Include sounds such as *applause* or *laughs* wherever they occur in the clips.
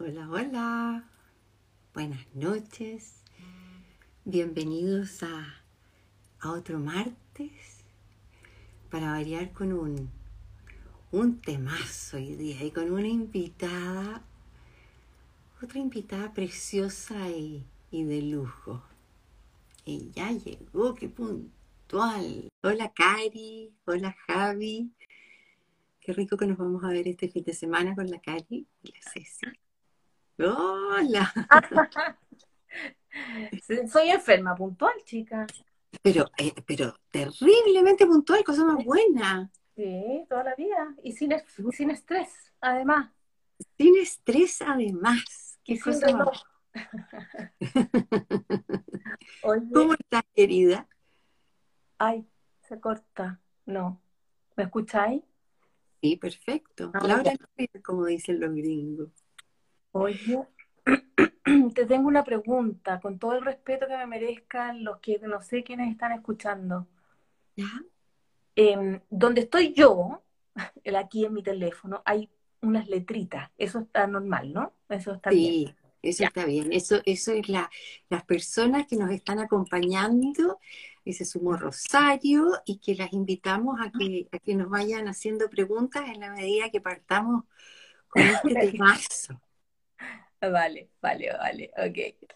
Hola, hola. Buenas noches. Bienvenidos a, a otro martes para variar con un, un temazo hoy día y con una invitada, otra invitada preciosa y, y de lujo. Y ya llegó, qué puntual. Hola Cari, hola Javi. Qué rico que nos vamos a ver este fin de semana con la Cari y la Ceci. Hola. *laughs* Soy enferma, puntual, chica. Pero, eh, pero terriblemente puntual, cosa más buena. Sí, toda la vida. Y sin, sin estrés, además. Sin estrés, además. Qué cosa más. *laughs* ¿Cómo estás, querida? Ay, se corta. No. ¿Me escucháis? Sí, perfecto. Ah, Laura, como dicen los gringos. Oye, *clears throat* te tengo una pregunta, con todo el respeto que me merezcan los que no sé quiénes están escuchando. ¿Ya? Em, donde estoy yo, *laughs* aquí en mi teléfono, hay unas letritas. Eso está normal, ¿no? Eso está bien. Sí, eso está bien. Eso, eso es la, las personas que nos están acompañando. Ese sumo Rosario y que las invitamos a que, a que nos vayan haciendo preguntas en la medida que partamos con este *laughs* temazo. Vale, vale, vale, ok.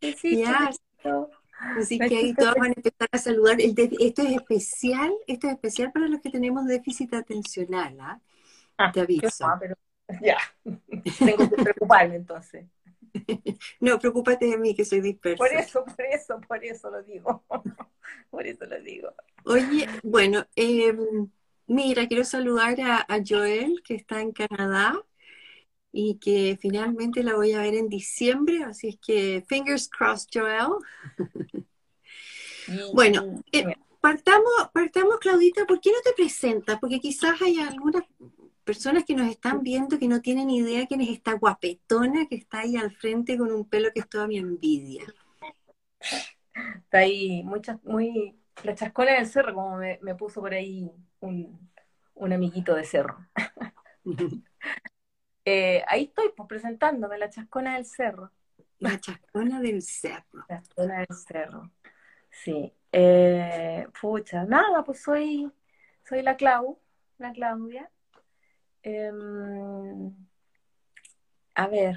Genial. *laughs* Así que ahí todos van a empezar a saludar. esto es especial, esto es especial para los que tenemos déficit atencional, ¿ah? ah Te aviso. ya, tengo que preocuparme entonces. *laughs* No, preocúpate de mí que soy dispersa. Por eso, por eso, por eso lo digo. *laughs* Por eso lo digo. Oye, bueno, em, mira, quiero saludar a Joel, que está en Canadá y que finalmente la voy a ver en diciembre, así es que fingers crossed, Joel. *laughs* bueno, eh, partamos, partamos, Claudita, ¿por qué no te presentas? Porque quizás hay algunas personas que nos están viendo que no tienen idea quién es esta guapetona que está ahí al frente con un pelo que es toda mi envidia. Está ahí, muchas, muy, la chascona del cerro, como me, me puso por ahí un, un amiguito de cerro. *laughs* Eh, ahí estoy, pues presentándome, la chascona del cerro. La chascona del cerro. La chascona del cerro. Sí. Eh, pucha, nada, pues soy, soy la Clau, la Claudia. Em, a ver,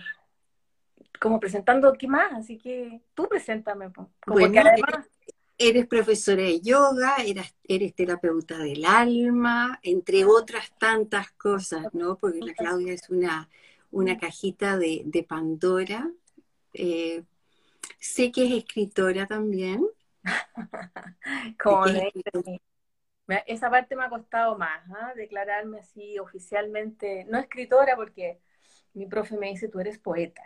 como presentando qué más, así que tú preséntame. Pues. bueno, además, eres profesora de yoga, eres, eres terapeuta del alma, entre otras tantas cosas, ¿no? Porque la Claudia es una, una cajita de, Pandora. Eh, sé que es escritora también. *laughs* Como esa parte me ha costado más, ¿ah? declararme así oficialmente, no escritora porque mi profe me dice, tú eres poeta.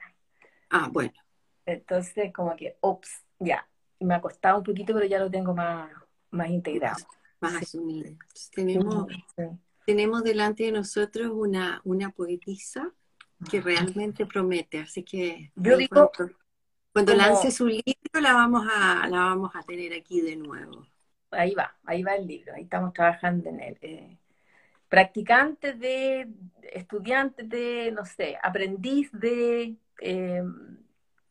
Ah, bueno. Entonces, como que, ups, ya, me ha costado un poquito, pero ya lo tengo más, más integrado. Más asumido. Tenemos, tenemos delante de nosotros una, una poetisa que realmente promete, así que yo digo, cuando, lance su libro la vamos a la vamos a tener aquí de nuevo. Ahí va, ahí va el libro, ahí estamos trabajando en él. Eh, practicante de, estudiante de, no sé, aprendiz de, eh,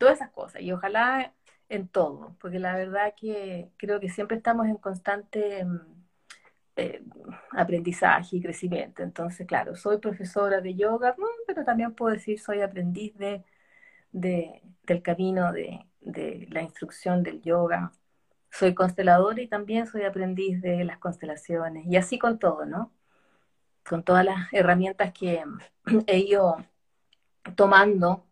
todas esas cosas. Y ojalá en todo, porque la verdad que creo que siempre estamos en constante mm, eh, aprendizaje y crecimiento. Entonces, claro, soy profesora de yoga, mm, pero también puedo decir soy aprendiz de, del camino de, la instrucción del yoga. Soy consteladora y también soy aprendiz de las constelaciones. Y así con todo, ¿no? Con todas las herramientas que *clears throat* he ido tomando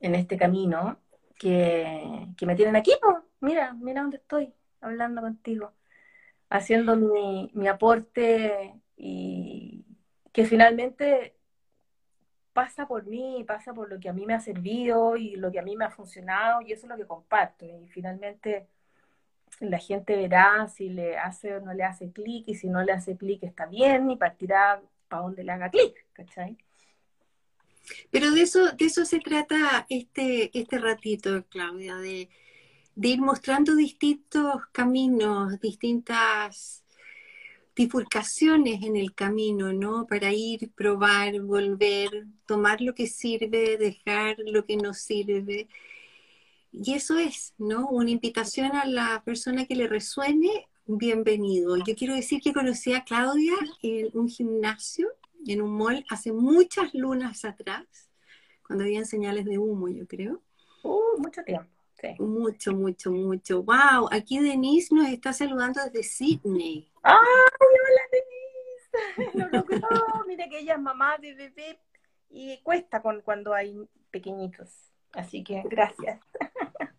en este camino que, me tienen aquí, mira, mira dónde estoy, hablando contigo, haciendo mi, mi aporte y que finalmente pasa por mí, pasa por lo que a mí me ha servido y lo que a mí me ha funcionado y eso es lo que comparto. Y finalmente la gente verá si le hace o no le hace clic y si no le hace clic está bien y partirá para donde le haga clic, ¿cachai? Pero de eso, de eso se trata este, este ratito, Claudia, de, ir mostrando distintos caminos, distintas bifurcaciones en el camino, ¿no? Para ir, probar, volver, tomar lo que sirve, dejar lo que no sirve. Y eso es, ¿no? Una invitación a la persona que le resuene, bienvenido. Yo quiero decir que conocí a Claudia en un gimnasio, en un mall, hace muchas lunas atrás, cuando habían señales de humo, yo creo. Uh, mucho tiempo. Mucho, mucho, mucho. Wow, aquí Denise nos está saludando desde Sydney. ¡Ay, hola Denise! *laughs* Lo logró. Mira que ella es mamá de bebé y cuesta con, cuando hay pequeñitos. Así que gracias. *laughs*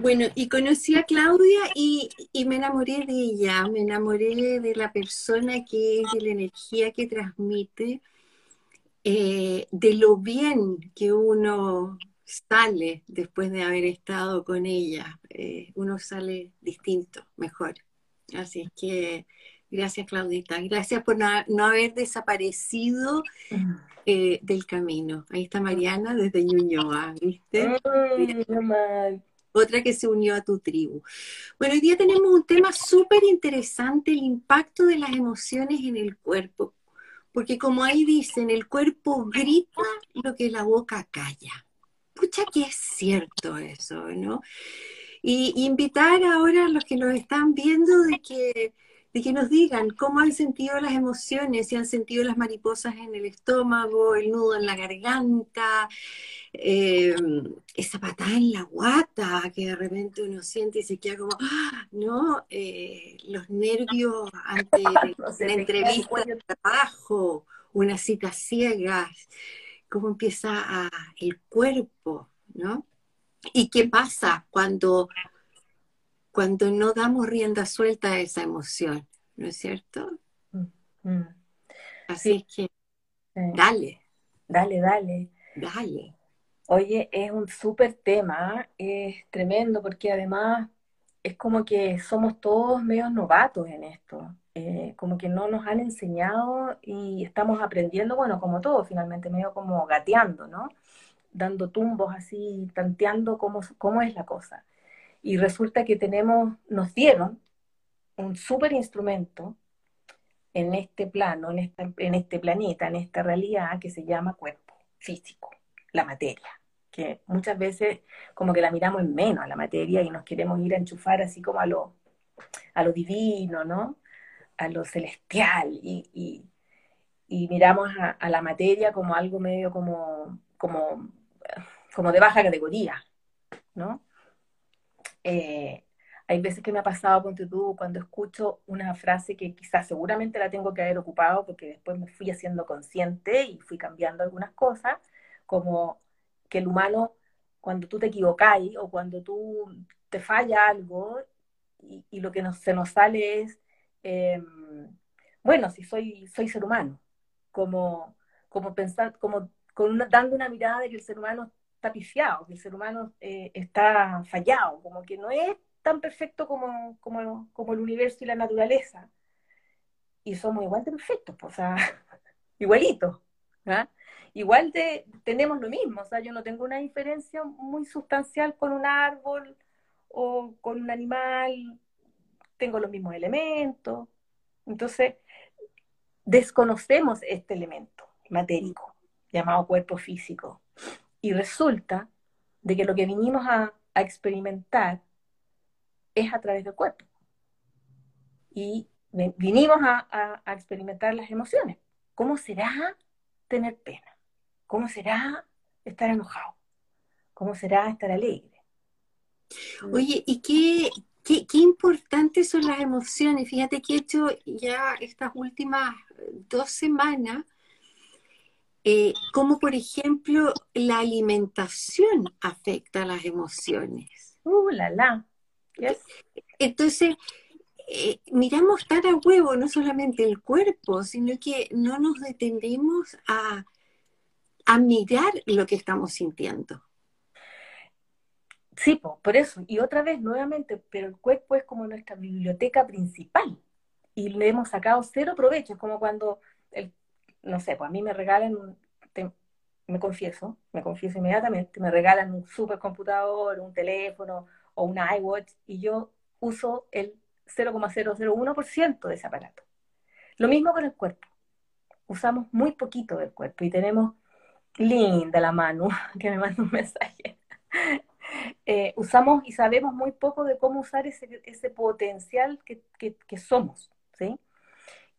Bueno, y conocí a Claudia y, y, me enamoré de ella, me enamoré de la persona que es, de la energía que transmite, eh, de lo bien que uno sale después de haber estado con ella. Eh, uno sale distinto, mejor. Así que gracias Claudita, gracias por no, haber desaparecido eh, del camino. Ahí está Mariana desde Ñuñoa, ¿viste? Otra que se unió a tu tribu. Bueno, hoy día tenemos un tema súper interesante, el impacto de las emociones en el cuerpo. Porque como ahí dicen, el cuerpo grita lo que la boca calla. Pucha que es cierto eso, ¿no? Y invitar ahora a los que nos están viendo de que, de que nos digan cómo han sentido las emociones, si han sentido las mariposas en el estómago, el nudo en la garganta, eh, esa patada en la guata que de repente uno siente y se queda como, ¡ah! ¿no? Eh, los nervios ante *laughs* una entrevista de trabajo, una cita ciegas cómo empieza el cuerpo, ¿no? ¿Y qué pasa cuando, cuando no damos rienda suelta a esa emoción? ¿No es cierto? Mm, mm. Así es que, dale. Dale, dale. Dale. Oye, es un súper tema, es tremendo porque además es como que somos todos medios novatos en esto. Eh, como que no nos han enseñado y estamos aprendiendo, bueno, como todo, finalmente, medio como gateando, ¿no? Dando tumbos así, tanteando cómo, cómo es la cosa. Y resulta que tenemos, nos dieron un súper instrumento en este plano, en, en este planeta, en esta realidad que se llama cuerpo físico, la materia, que muchas veces como que la miramos en menos a la materia y nos queremos ir a enchufar así como a lo, a lo divino, ¿no? a lo celestial y, miramos a, la materia como algo medio como, como, como de baja categoría, ¿no? Eh, hay veces que me ha pasado, ponte tú, cuando escucho una frase que quizás seguramente la tengo que haber ocupado porque después me fui haciendo consciente y fui cambiando algunas cosas, como que el humano, cuando tú te equivocáis o cuando tú te falla algo y, lo que se nos sale es Em, bueno, si soy, soy ser humano, como, como pensar, como con dando una mirada de que el ser humano está que el ser humano eh, está fallado, como que no es tan perfecto como, como, el universo y la naturaleza. Y somos igual de perfectos, o sea, *laughs* igualitos. ¿ah? Igual de, tenemos lo mismo, o sea, yo no tengo una diferencia muy sustancial con un árbol o con un animal tengo los mismos elementos. Entonces, desconocemos este elemento matérico llamado cuerpo físico. Y resulta de que lo que vinimos a, experimentar es a través del cuerpo. Y vinimos a, experimentar las emociones. ¿Cómo será tener pena? ¿Cómo será estar enojado? ¿Cómo será estar alegre? Oye, ¿y qué, Qué, importantes son las emociones. Fíjate que he hecho ya estas últimas dos semanas, eh, como por ejemplo la alimentación afecta las emociones. Uh, la la. Entonces, eh, miramos tan a huevo no solamente el cuerpo, sino que no nos detenemos a, a mirar lo que estamos sintiendo. Sí, por eso. Y otra vez, nuevamente, pero el cuerpo es como nuestra biblioteca principal. Y le hemos sacado cero provecho. Es como cuando, el, no sé, pues a mí me regalan, me confieso, me confieso inmediatamente, me regalan un supercomputador, un teléfono o un iWatch y yo uso el 0,001% de ese aparato. Lo mismo con el cuerpo. Usamos muy poquito del cuerpo y tenemos linda la mano *laughs* que me manda un mensaje. *laughs* Eh, usamos y sabemos muy poco de cómo usar ese, ese potencial que, que, somos, ¿sí?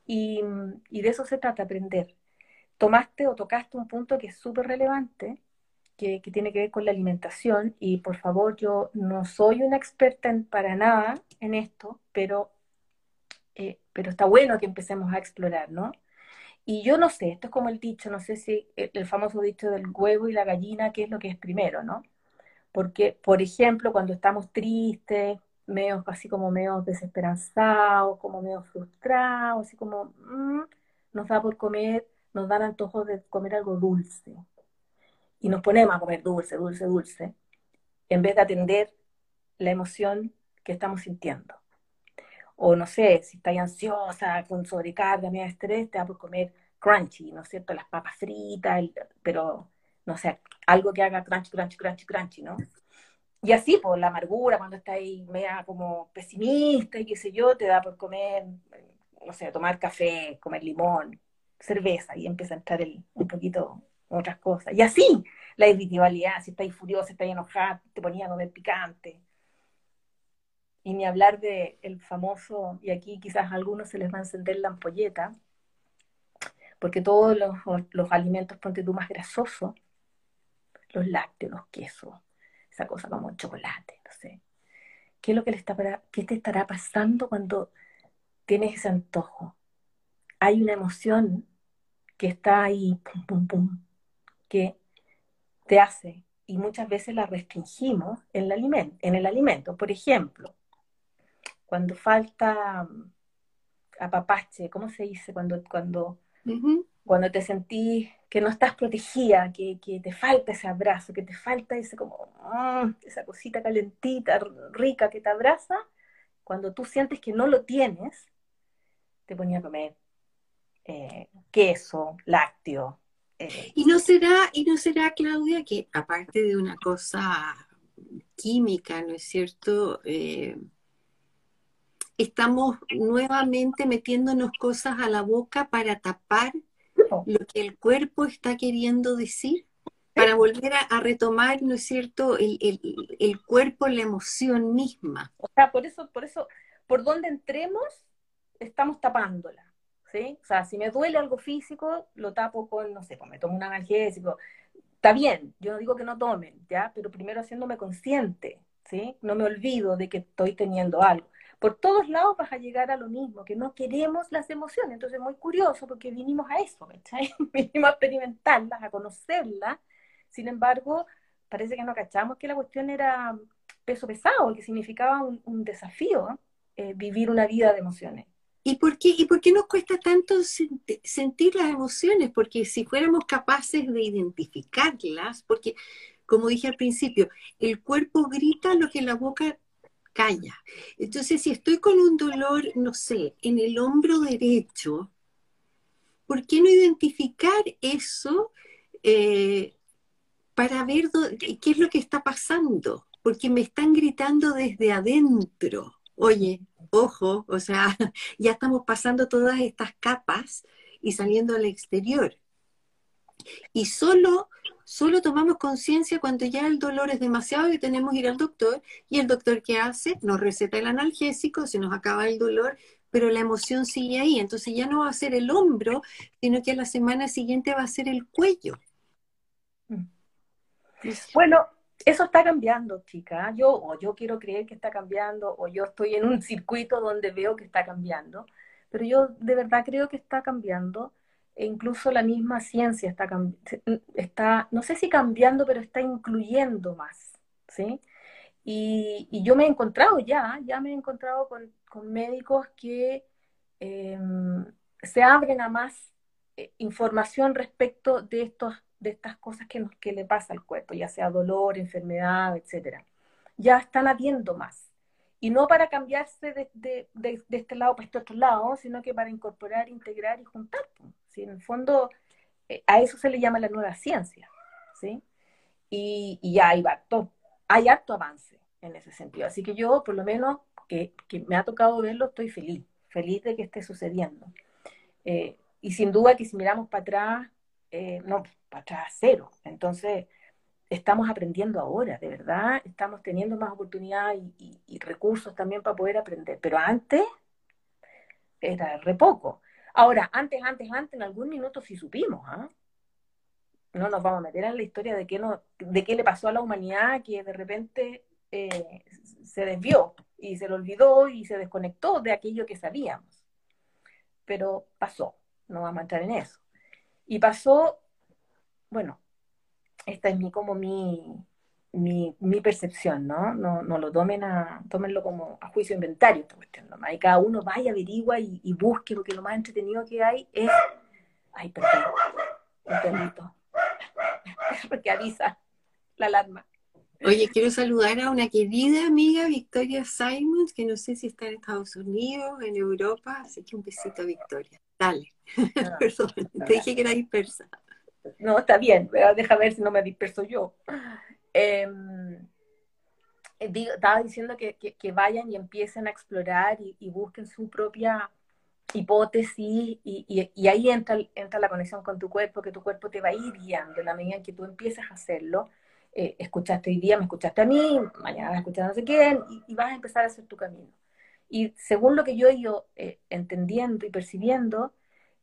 Y, y, de eso se trata, aprender. Tomaste o tocaste un punto que es súper relevante, que, que, tiene que ver con la alimentación, y por favor, yo no soy una experta en, para nada en esto, pero, eh, pero está bueno que empecemos a explorar, ¿no? Y yo no sé, esto es como el dicho, no sé si el, el famoso dicho del huevo y la gallina, qué es lo que es primero, ¿no? Porque, por ejemplo, cuando estamos tristes, medio, así como medio desesperanzados, como medio frustrados, así como mm, nos da por comer, nos dan antojos de comer algo dulce. Y nos ponemos a comer dulce, dulce, dulce, en vez de atender la emoción que estamos sintiendo. O no sé, si estás ansiosa, con sobrecarga, medio estrés, te da por comer crunchy, ¿no es cierto? Las papas fritas, pero no sé, algo que haga crunchy, crunchy, crunchy, crunchy, ¿no? Y así, por la amargura, cuando estás ahí media como pesimista y qué sé yo, te da por comer, no sé, tomar café, comer limón, cerveza, y empieza a entrar el, un poquito otras cosas. Y así, la irritabilidad, si estás furiosa, estás enojada, te ponía a comer picante. Y ni hablar de el famoso, y aquí quizás a algunos se les va a encender la ampolleta, porque todos los, los alimentos, ponte tú, más grasosos, los lácteos, los quesos, esa cosa como chocolate, no sé. ¿Qué es lo que le está qué te estará pasando cuando tienes ese antojo? Hay una emoción que está ahí, pum, pum, pum, que te hace, y muchas veces la restringimos en el alimento. En el alimento. Por ejemplo, cuando falta mm, apapache, ¿cómo se dice? Cuando, cuando, cuando te sentís que no estás protegida, que, te falta ese abrazo, que te falta ese como, mm, esa cosita calentita, rica que te abraza, cuando tú sientes que no lo tienes, te ponía a comer eh, queso, lácteo. Eh. Y no será, y no será, Claudia, que aparte de una cosa química, ¿no es cierto? Eh, estamos nuevamente metiéndonos cosas a la boca para tapar lo que el cuerpo está queriendo decir para volver a, retomar, ¿no es cierto?, el, el, cuerpo, la emoción misma. O sea, por eso, por eso, por donde entremos, estamos tapándola, ¿sí? O sea, si me duele algo físico, lo tapo con, no sé, pues me tomo un analgésico. Está bien, yo no digo que no tomen, ¿ya? Pero primero haciéndome consciente, ¿sí? No me olvido de que estoy teniendo algo por todos lados vas a llegar a lo mismo, que no queremos las emociones. Entonces, muy curioso porque vinimos a eso, ¿cachai? *laughs* vinimos a experimentarlas, a conocerlas. Sin embargo, parece que no cachamos que la cuestión era peso pesado, que significaba un, desafío eh, vivir una vida de emociones. ¿Y por, qué, ¿Y por qué nos cuesta tanto sentir las emociones? Porque si fuéramos capaces de identificarlas, porque como dije al principio, el cuerpo grita lo que la boca calla. Entonces, si estoy con un dolor, no sé, en el hombro derecho, ¿por qué no identificar eso eh, para ver qué es lo que está pasando? Porque me están gritando desde adentro. Oye, ojo, o sea, *laughs* ya estamos pasando todas estas capas y saliendo al exterior. Y solo Solo tomamos conciencia cuando ya el dolor es demasiado y tenemos que ir al doctor. Y el doctor, ¿qué hace? Nos receta el analgésico, se nos acaba el dolor, pero la emoción sigue ahí. Entonces ya no va a ser el hombro, sino que a la semana siguiente va a ser el cuello. Mm. Bueno, eso está cambiando, chica. Yo, o yo quiero creer que está cambiando, o yo estoy en un circuito donde veo que está cambiando, pero yo de verdad creo que está cambiando e incluso la misma ciencia está, está, no sé si cambiando, pero está incluyendo más, ¿sí? Y, yo me he encontrado ya, ya me he encontrado con, médicos que em, se abren a más eh, información respecto de, estos, de estas cosas que, nos, que le pasa al cuerpo, ya sea dolor, enfermedad, etc. Ya están habiendo más. Y no para cambiarse de, de, de, este lado para este otro lado, sino que para incorporar, integrar y juntar. ¿Sí? En el fondo, eh, a eso se le llama la nueva ciencia, ¿sí? Y, y hay harto, hay harto avance en ese sentido. Así que yo, por lo menos, que, que, me ha tocado verlo, estoy feliz, feliz de que esté sucediendo. Eh, y sin duda que si miramos para atrás, eh, no, para atrás cero. Entonces, estamos aprendiendo ahora, de verdad, estamos teniendo más oportunidad y, recursos también para poder aprender. Pero antes era re poco. Ahora, antes, antes, antes, en algún minuto sí supimos, ¿ah? No nos vamos a meter en la historia de qué, no, de qué le pasó a la humanidad que de repente eh, se desvió y se lo olvidó y se desconectó de aquello que sabíamos. Pero pasó, no vamos a entrar en eso. Y pasó, bueno, esta es mi, como mi, mi, mi percepción, ¿no? ¿no? No lo tomen a, tómenlo como a juicio inventario esta cuestión, ¿no? Y cada uno vaya, averigua y, y, busque, porque lo más entretenido que hay es, ay, perdón, un perrito, *laughs* porque avisa la alarma. Oye, quiero saludar a una querida amiga, Victoria Simons, que no sé si está en Estados Unidos, en Europa, así que un besito a Victoria. Dale, ah, *laughs* perdón, te dije que era dispersa. No, está bien, pero deja ver si no me disperso yo. Em, eh, estaba diciendo que, que, vayan y empiecen a explorar y, busquen su propia hipótesis y, y, ahí entra, entra la conexión con tu cuerpo, que tu cuerpo te va a ir guiando en la medida en que tú empieces a hacerlo eh, escuchaste hoy día, me escuchaste a mí, mañana a escuchar a no sé quién, y, vas a empezar a hacer tu camino. Y según lo que yo he ido eh, entendiendo y percibiendo,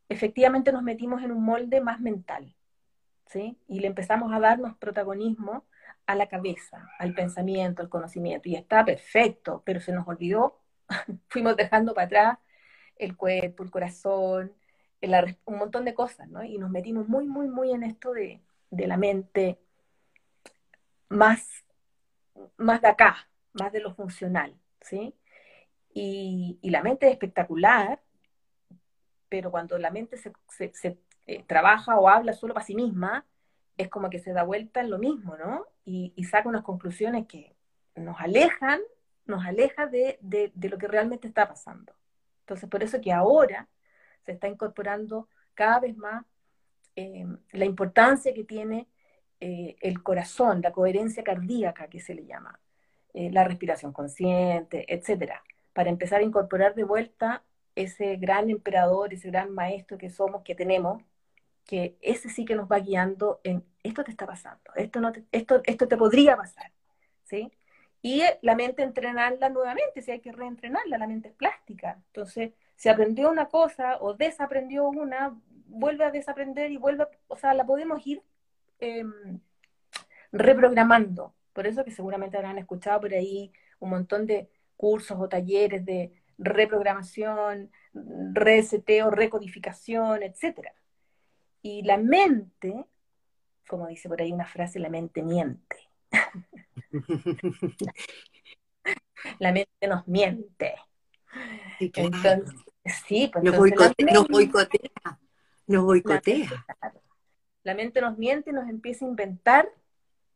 efectivamente nos metimos en un molde más mental, ¿sí? Y le empezamos a darnos protagonismo a la cabeza, al pensamiento, al conocimiento, y está perfecto, pero se nos olvidó, *laughs* fuimos dejando para atrás el cuerpo, el corazón, un montón de cosas, ¿no? Y nos metimos muy, muy, muy en esto de, de la mente, más, más de acá, más de lo funcional, ¿sí? Y, la mente es espectacular, pero cuando la mente se, eh, trabaja o habla solo para sí misma, es como que se da vuelta en lo mismo, ¿no? Y, saca unas conclusiones que nos alejan, nos aleja de, lo que realmente está pasando. Entonces, por eso que ahora se está incorporando cada vez más eh, la importancia que tiene eh, el corazón, la coherencia cardíaca que se le llama, eh, la respiración consciente, etcétera, para empezar a incorporar de vuelta ese gran emperador, ese gran maestro que somos, que tenemos, que ese sí que nos va guiando en esto te está pasando, esto, no esto, esto te podría pasar, ¿sí? Y la mente entrenarla nuevamente, si hay que reentrenarla, la mente es plástica. Entonces, si aprendió una cosa o desaprendió una, vuelve a desaprender y vuelve, o sea, la podemos ir Em, reprogramando. Por eso que seguramente habrán escuchado por ahí un montón de cursos o talleres de reprogramación, reseteo, recodificación, etc. Y la mente, como dice por ahí una frase, la mente miente. *laughs* la mente nos miente. Sí, entonces, sí, pues nos, boicotea, nos boicotea. Nos boicotea la mente nos miente y nos empieza a inventar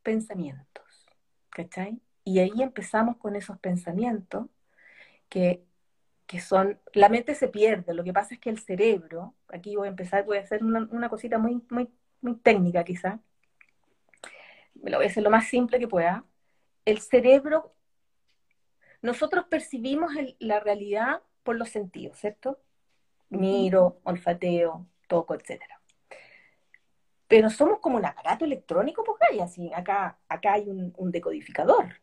pensamientos, ¿cachai? Y ahí empezamos con esos pensamientos que, son, la mente se pierde, lo que pasa es que el cerebro, aquí voy a empezar, voy a hacer una, cosita muy, muy, muy técnica quizá, me lo voy a hacer lo más simple que pueda, el cerebro, nosotros percibimos la realidad por los sentidos, ¿cierto? Miro, olfateo, toco, etcétera pero somos como un aparato electrónico, pues hay así, acá, acá hay un, decodificador.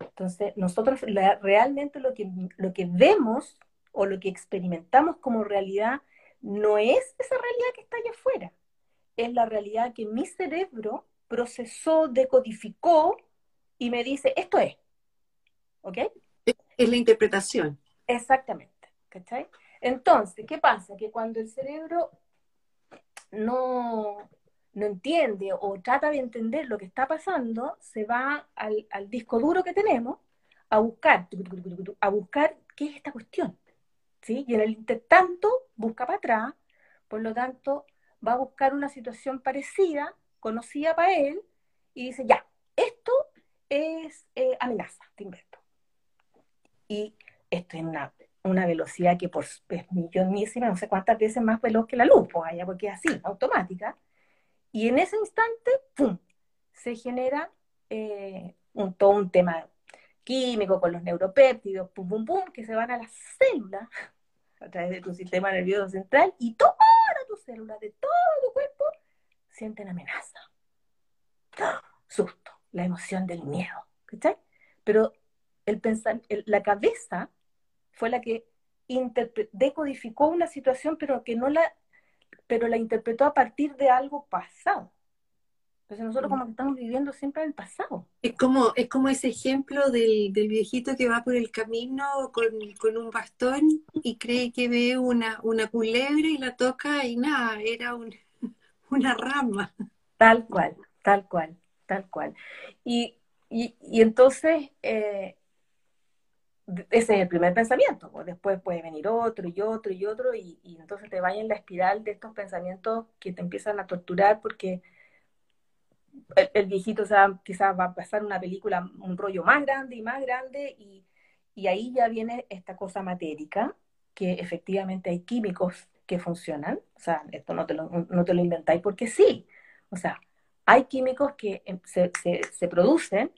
Entonces, nosotros realmente lo que, lo que vemos o lo que experimentamos como realidad no es esa realidad que está allá afuera, es la realidad que mi cerebro procesó, decodificó y me dice, esto es. ¿Ok? Es la interpretación. Exactamente. ¿Cachai? Entonces, ¿qué pasa? Que cuando el cerebro no, no entiende o trata de entender lo que está pasando, se va al, disco duro que tenemos a buscar, a buscar qué es esta cuestión. ¿sí? Y en el intertanto busca para atrás, por lo tanto va a buscar una situación parecida, conocida para él, y dice, ya, esto es eh, amenaza, te invento. Y esto es una, velocidad que por, es millonísima, no sé cuántas veces más veloz que la luz, pues allá, porque es así, automática y en ese instante, ¡pum!, se genera eh, un, todo un tema químico con los neuropéptidos, pum, pum, pum, que se van a las células *laughs* a través de tu sistema nervioso central y todas tus células de todo tu cuerpo sienten amenaza, susto, la emoción del miedo, ¿cachai? Pero el pensar, la cabeza fue la que decodificó una situación, pero que no la, pero la interpretó a partir de algo pasado. Entonces nosotros como que estamos viviendo siempre en el pasado. Es como, es como ese ejemplo del, viejito que va por el camino con, un bastón y cree que ve una, una culebra y la toca y nada, era *laughs* una rama. Tal cual, tal cual, tal cual. Y, entonces, eh, ese es el primer pensamiento, pues después puede venir otro y otro y otro, y, y entonces te vaya en la espiral de estos pensamientos que te empiezan a torturar porque el, viejito quizás va a pasar una película, un rollo más grande y más grande, y, ahí ya viene esta cosa matérica, que efectivamente hay químicos que funcionan, o sea, esto no te lo, no te lo inventáis porque sí, o sea, hay químicos que em, se, se, producen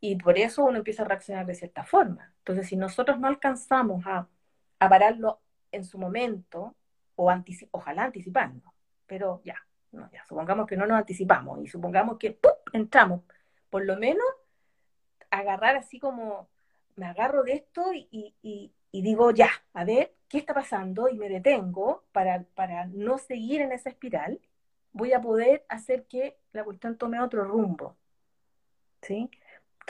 y por eso uno empieza a reaccionar de cierta forma. Entonces, si nosotros no alcanzamos a, pararlo en su momento, o ojalá anticipando, pero ya, ya, supongamos que no nos anticipamos y supongamos que entramos, por lo menos agarrar así como, me agarro de esto y, digo, ya, a ver, ¿qué está pasando? Y me detengo para, para no seguir en esa espiral, voy a poder hacer que la cuestión tome otro rumbo. ¿Sí?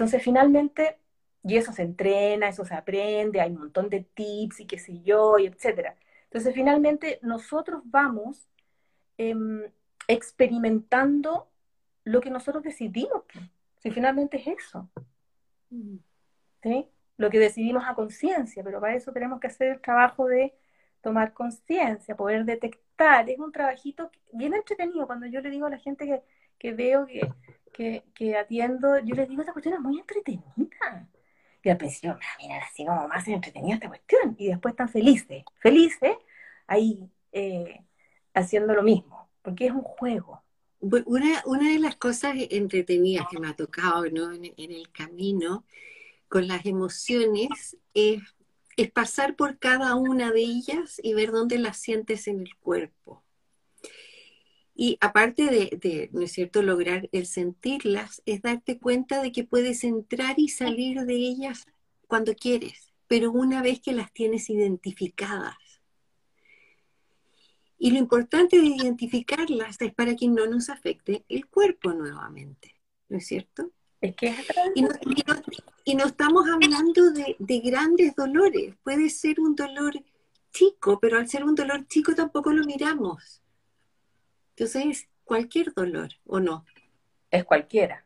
Entonces, finalmente, y eso se entrena, eso se aprende, hay un montón de tips y qué sé yo, y etcétera. Entonces, finalmente, nosotros vamos em, experimentando lo que nosotros decidimos. Si finalmente es eso. ¿Sí? Lo que decidimos a conciencia, pero para eso tenemos que hacer el trabajo de tomar conciencia, poder detectar. Es un trabajito bien entretenido. Cuando yo le digo a la gente que, que veo, que, que, atiendo, yo les digo, esta cuestión es muy entretenida. Y al principio, mira, así como más entretenida esta cuestión. Y después están felices, felices, ahí eh, haciendo lo mismo porque es un juego. Una, de las cosas entretenidas que me ha tocado ¿no? en, el camino con las emociones es, es pasar por cada una de ellas y ver dónde las sientes en el cuerpo. Y aparte de, de, ¿no es cierto?, lograr el sentirlas, es darte cuenta de que puedes entrar y salir de ellas cuando quieres, pero una vez que las tienes identificadas. Y lo importante de identificarlas es para que no nos afecte el cuerpo nuevamente, ¿no es cierto? Es que y, no, y, no, estamos hablando de, grandes dolores, puede ser un dolor chico, pero al ser un dolor chico tampoco lo miramos. Entonces es cualquier dolor, ¿o no? Es cualquiera,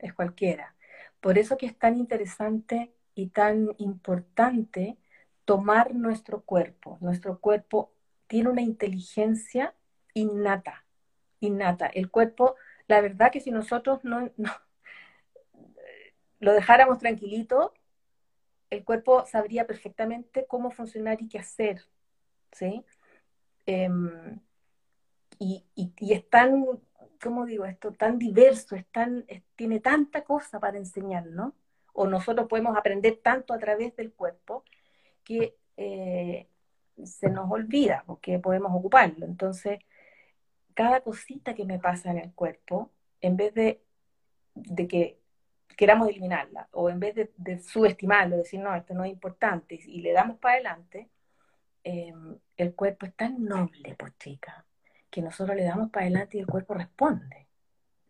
es cualquiera. Por eso que es tan interesante y tan importante tomar nuestro cuerpo, nuestro cuerpo tiene una inteligencia innata, innata. El cuerpo, la verdad que si nosotros no, lo dejáramos tranquilito, el cuerpo sabría perfectamente cómo funcionar y qué hacer, ¿sí? Em, y, es tan, ¿cómo digo esto? Tan diverso, es tan, tiene tanta cosa para enseñarnos, o nosotros podemos aprender tanto a través del cuerpo, que eh, se nos olvida porque podemos ocuparlo. Entonces, cada cosita que me pasa en el cuerpo, en vez de, de que queramos eliminarla o en vez de, de, subestimarlo, decir, no, esto no es importante y le damos para adelante, em, el cuerpo es tan noble, pues chica, que nosotros le damos para adelante y el cuerpo responde.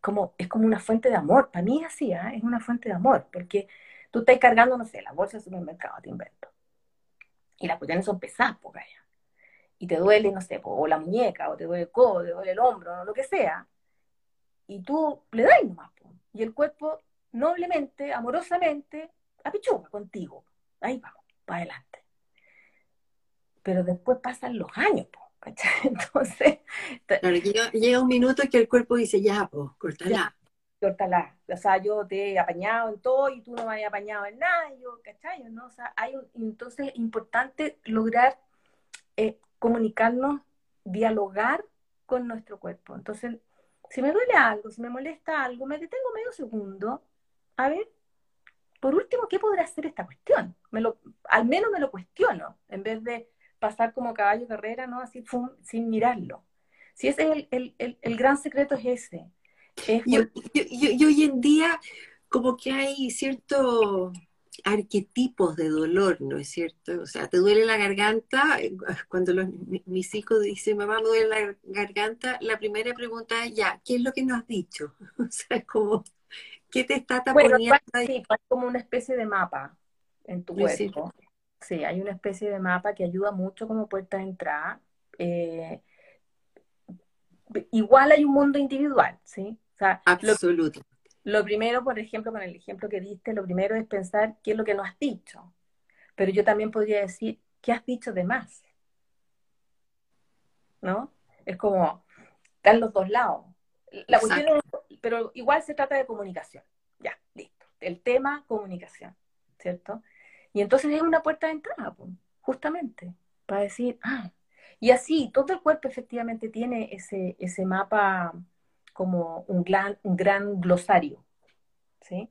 Como, es como una fuente de amor. Para mí así, ¿eh? es una fuente de amor, porque tú estás cargando, no sé, la bolsa del supermercado, te invento y las cuestiones son pesadas, po, Y te duele, no sé, o la muñeca, o te duele el codo, te duele el hombro, o lo que sea. Y tú le das nomás. Y el cuerpo noblemente, amorosamente, apichuga contigo. Ahí vamos, para adelante. Pero después pasan los años, po, ¿cachai? *laughs* Entonces... llega, un minuto que el cuerpo dice, ya, pues, cortala córtala. O sea, yo te he apañado en todo y tú no me has apañado en nada, yo, ¿cachai? ¿no? O sea, hay un, entonces es importante lograr eh, comunicarnos, dialogar con nuestro cuerpo. Entonces, si me duele algo, si me molesta algo, me detengo medio segundo, a ver, por último, ¿qué podrá hacer esta cuestión? Me lo, al menos me lo cuestiono, en vez de pasar como caballo carrera, ¿no? Así sin mirarlo. Si ese es el, el, el, gran secreto es ese. y, hoy en día como que hay cierto arquetipos de dolor, ¿no es cierto? O sea, te duele la garganta, cuando mis hijos dicen, mamá, me duele la garganta, la primera pregunta es, ya, ¿qué es lo que nos has dicho? *laughs* O sea, es como, ¿qué te está tapando? Bueno, sí, es como una especie de mapa en tu cuerpo. Sí, hay una especie de mapa que ayuda mucho como puerta de entrada. Eh, igual hay un mundo individual, ¿sí? O sea, Absoluto. Lo, primero, por ejemplo, con el ejemplo que diste, lo primero es pensar qué es lo que no has dicho. Pero yo también podría decir, ¿qué has dicho de más? ¿No? Es como, están los dos lados. La cuestión pero igual se trata de comunicación. Ya, listo. El tema, comunicación, ¿cierto? Y entonces es una puerta de entrada, justamente, para decir, ah, y así, todo el cuerpo efectivamente tiene ese, ese mapa como un gran, un gran glosario, ¿sí?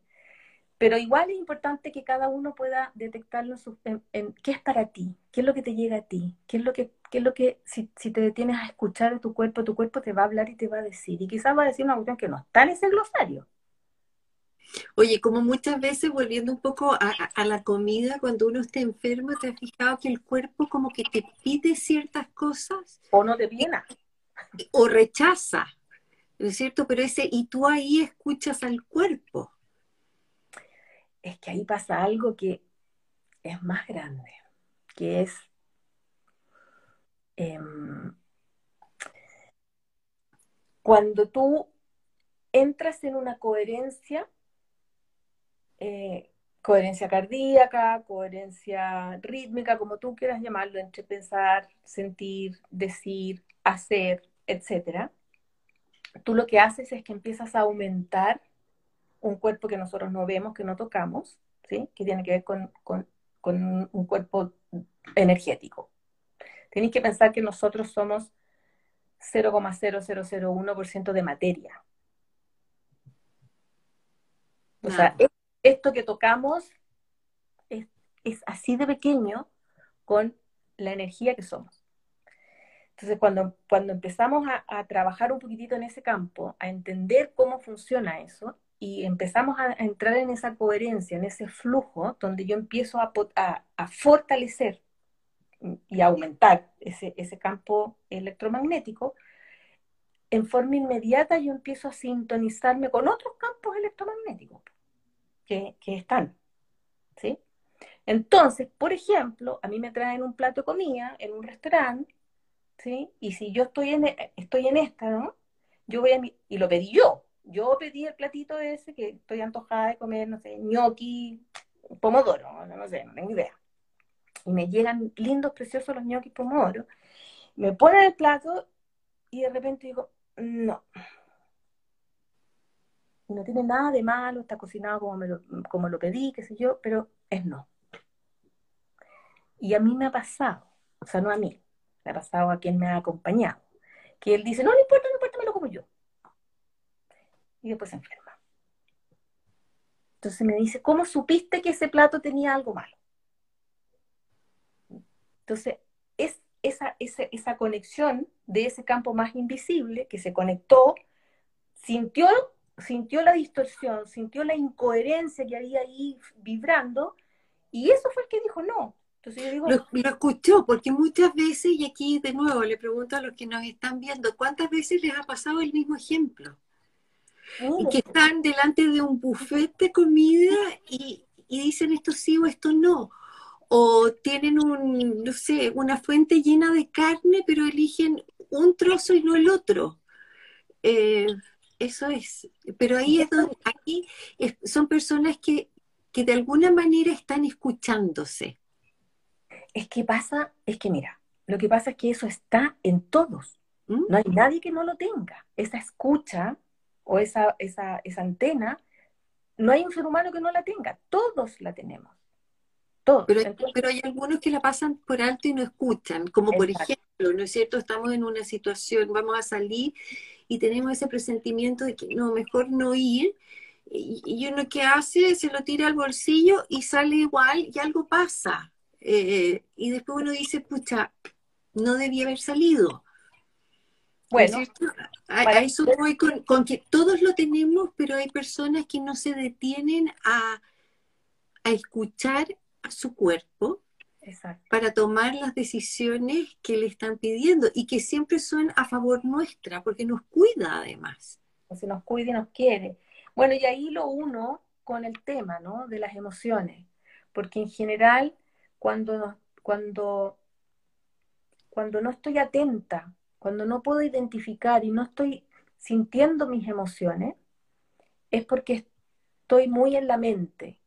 Pero igual es importante que cada uno pueda detectarlo en, qué es para ti, qué es lo que te llega a ti, qué es lo que, qué es lo que si, si, te detienes a escuchar a tu cuerpo, tu cuerpo te va a hablar y te va a decir. Y quizás va a decir una cuestión que no está en ese glosario, Oye, como muchas veces, volviendo un poco a, la comida, cuando uno está enfermo, ¿te has fijado que el cuerpo como que te pide ciertas cosas? O no te viene. O rechaza, ¿no es cierto? Pero ese, y tú ahí escuchas al cuerpo. Es que ahí pasa algo que es más grande, que es... Em, cuando tú entras en una coherencia eh, coherencia cardíaca, coherencia rítmica, como tú quieras llamarlo, entre pensar, sentir, decir, hacer, etc. Tú lo que haces es que empiezas a aumentar un cuerpo que nosotros no vemos, que no tocamos, ¿sí? que tiene que ver con, con un cuerpo energético. Tenéis que pensar que nosotros somos 0,0001% de materia. O sea, esto que tocamos es, así de pequeño con la energía que somos. Entonces, cuando, cuando empezamos a, trabajar un poquitito en ese campo, a entender cómo funciona eso, y empezamos a, entrar en esa coherencia, en ese flujo, donde yo empiezo a, fortalecer y aumentar ese campo electromagnético, en forma inmediata yo empiezo a sintonizarme con otros campos electromagnéticos que, están. ¿sí? Entonces, por ejemplo, a mí me traen un plato de comida en un restaurante, ¿sí? Y si yo estoy en, estoy en esta, ¿no? Yo voy a y lo pedí yo. Yo pedí el platito ese que estoy antojada de comer, no sé, ñoqui, pomodoro, no, sé, no tengo idea. Y me llegan lindos, preciosos los ñoquis pomodoro. Me ponen el plato y de repente digo, no, no tiene nada de malo, está cocinado como, lo, como lo pedí, qué sé yo, pero es no. Y a mí me ha pasado, o sea, no a mí, me ha pasado a quien me ha acompañado, que él dice, no, no importa, no importa, me lo como yo. Y después se enferma. Entonces me dice, ¿cómo supiste que ese plato tenía algo malo? Entonces, es esa, esa, esa conexión de ese campo más invisible que se conectó, sintió sintió la distorsión, sintió la incoherencia que había ahí vibrando, y eso fue el que dijo no. Entonces yo digo, lo, escuchó, porque muchas veces, y aquí de nuevo le pregunto a los que nos están viendo, ¿cuántas veces les ha pasado el mismo ejemplo? Y que están delante de un buffet de comida y, y dicen esto sí o esto no. O tienen un, no sé, una fuente llena de carne, pero eligen un trozo y no el otro. Eh, eso es. Pero ahí es donde, aquí son personas que, que de alguna manera están escuchándose. Es que pasa, es que mira, lo que pasa es que eso está en todos. ¿Mm? No hay nadie que no lo tenga. Esa escucha o esa, esa, esa antena, no hay un ser humano que no la tenga. Todos la tenemos. Pero, pero hay algunos que la pasan por alto y no escuchan. Como por ejemplo, ¿no es cierto? Estamos en una situación, vamos a salir y tenemos ese presentimiento de que no, mejor no ir. Y, uno que hace, se lo tira al bolsillo y sale igual y algo pasa. eh, y después uno dice, pucha, no debía haber salido. Bueno, a, a, eso voy con, con, que todos lo tenemos, pero hay personas que no se detienen a, a escuchar a su cuerpo Exacto. para tomar las decisiones que le están pidiendo y que siempre son a favor nuestra, porque nos cuida además. Se nos cuida y nos quiere. Bueno, y ahí lo uno con el tema, ¿no? De las emociones, porque en general cuando, cuando, cuando no estoy atenta, cuando no puedo identificar y no estoy sintiendo mis emociones, es porque estoy muy en la mente,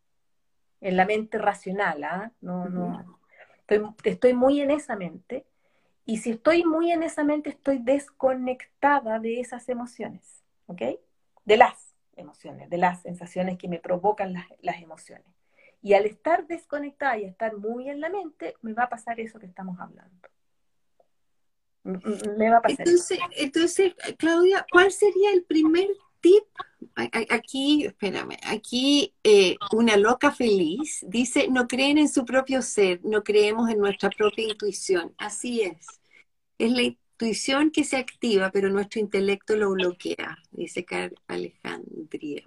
en la mente racional, ¿ah? No, no, estoy, estoy muy en esa mente. Y si estoy muy en esa mente, estoy desconectada de esas emociones, ¿ok? De las emociones, de las sensaciones que me provocan las, las emociones. Y al estar desconectada y estar muy en la mente, me va a pasar eso que estamos hablando. Me va a pasar entonces, eso. entonces, Claudia, ¿cuál sería el primer tip? Aquí, espérame, aquí eh, una loca feliz dice, no creen en su propio ser, no creemos en nuestra propia intuición. Así es. Es la intuición que se activa, pero nuestro intelecto lo bloquea, dice Carl Alejandría.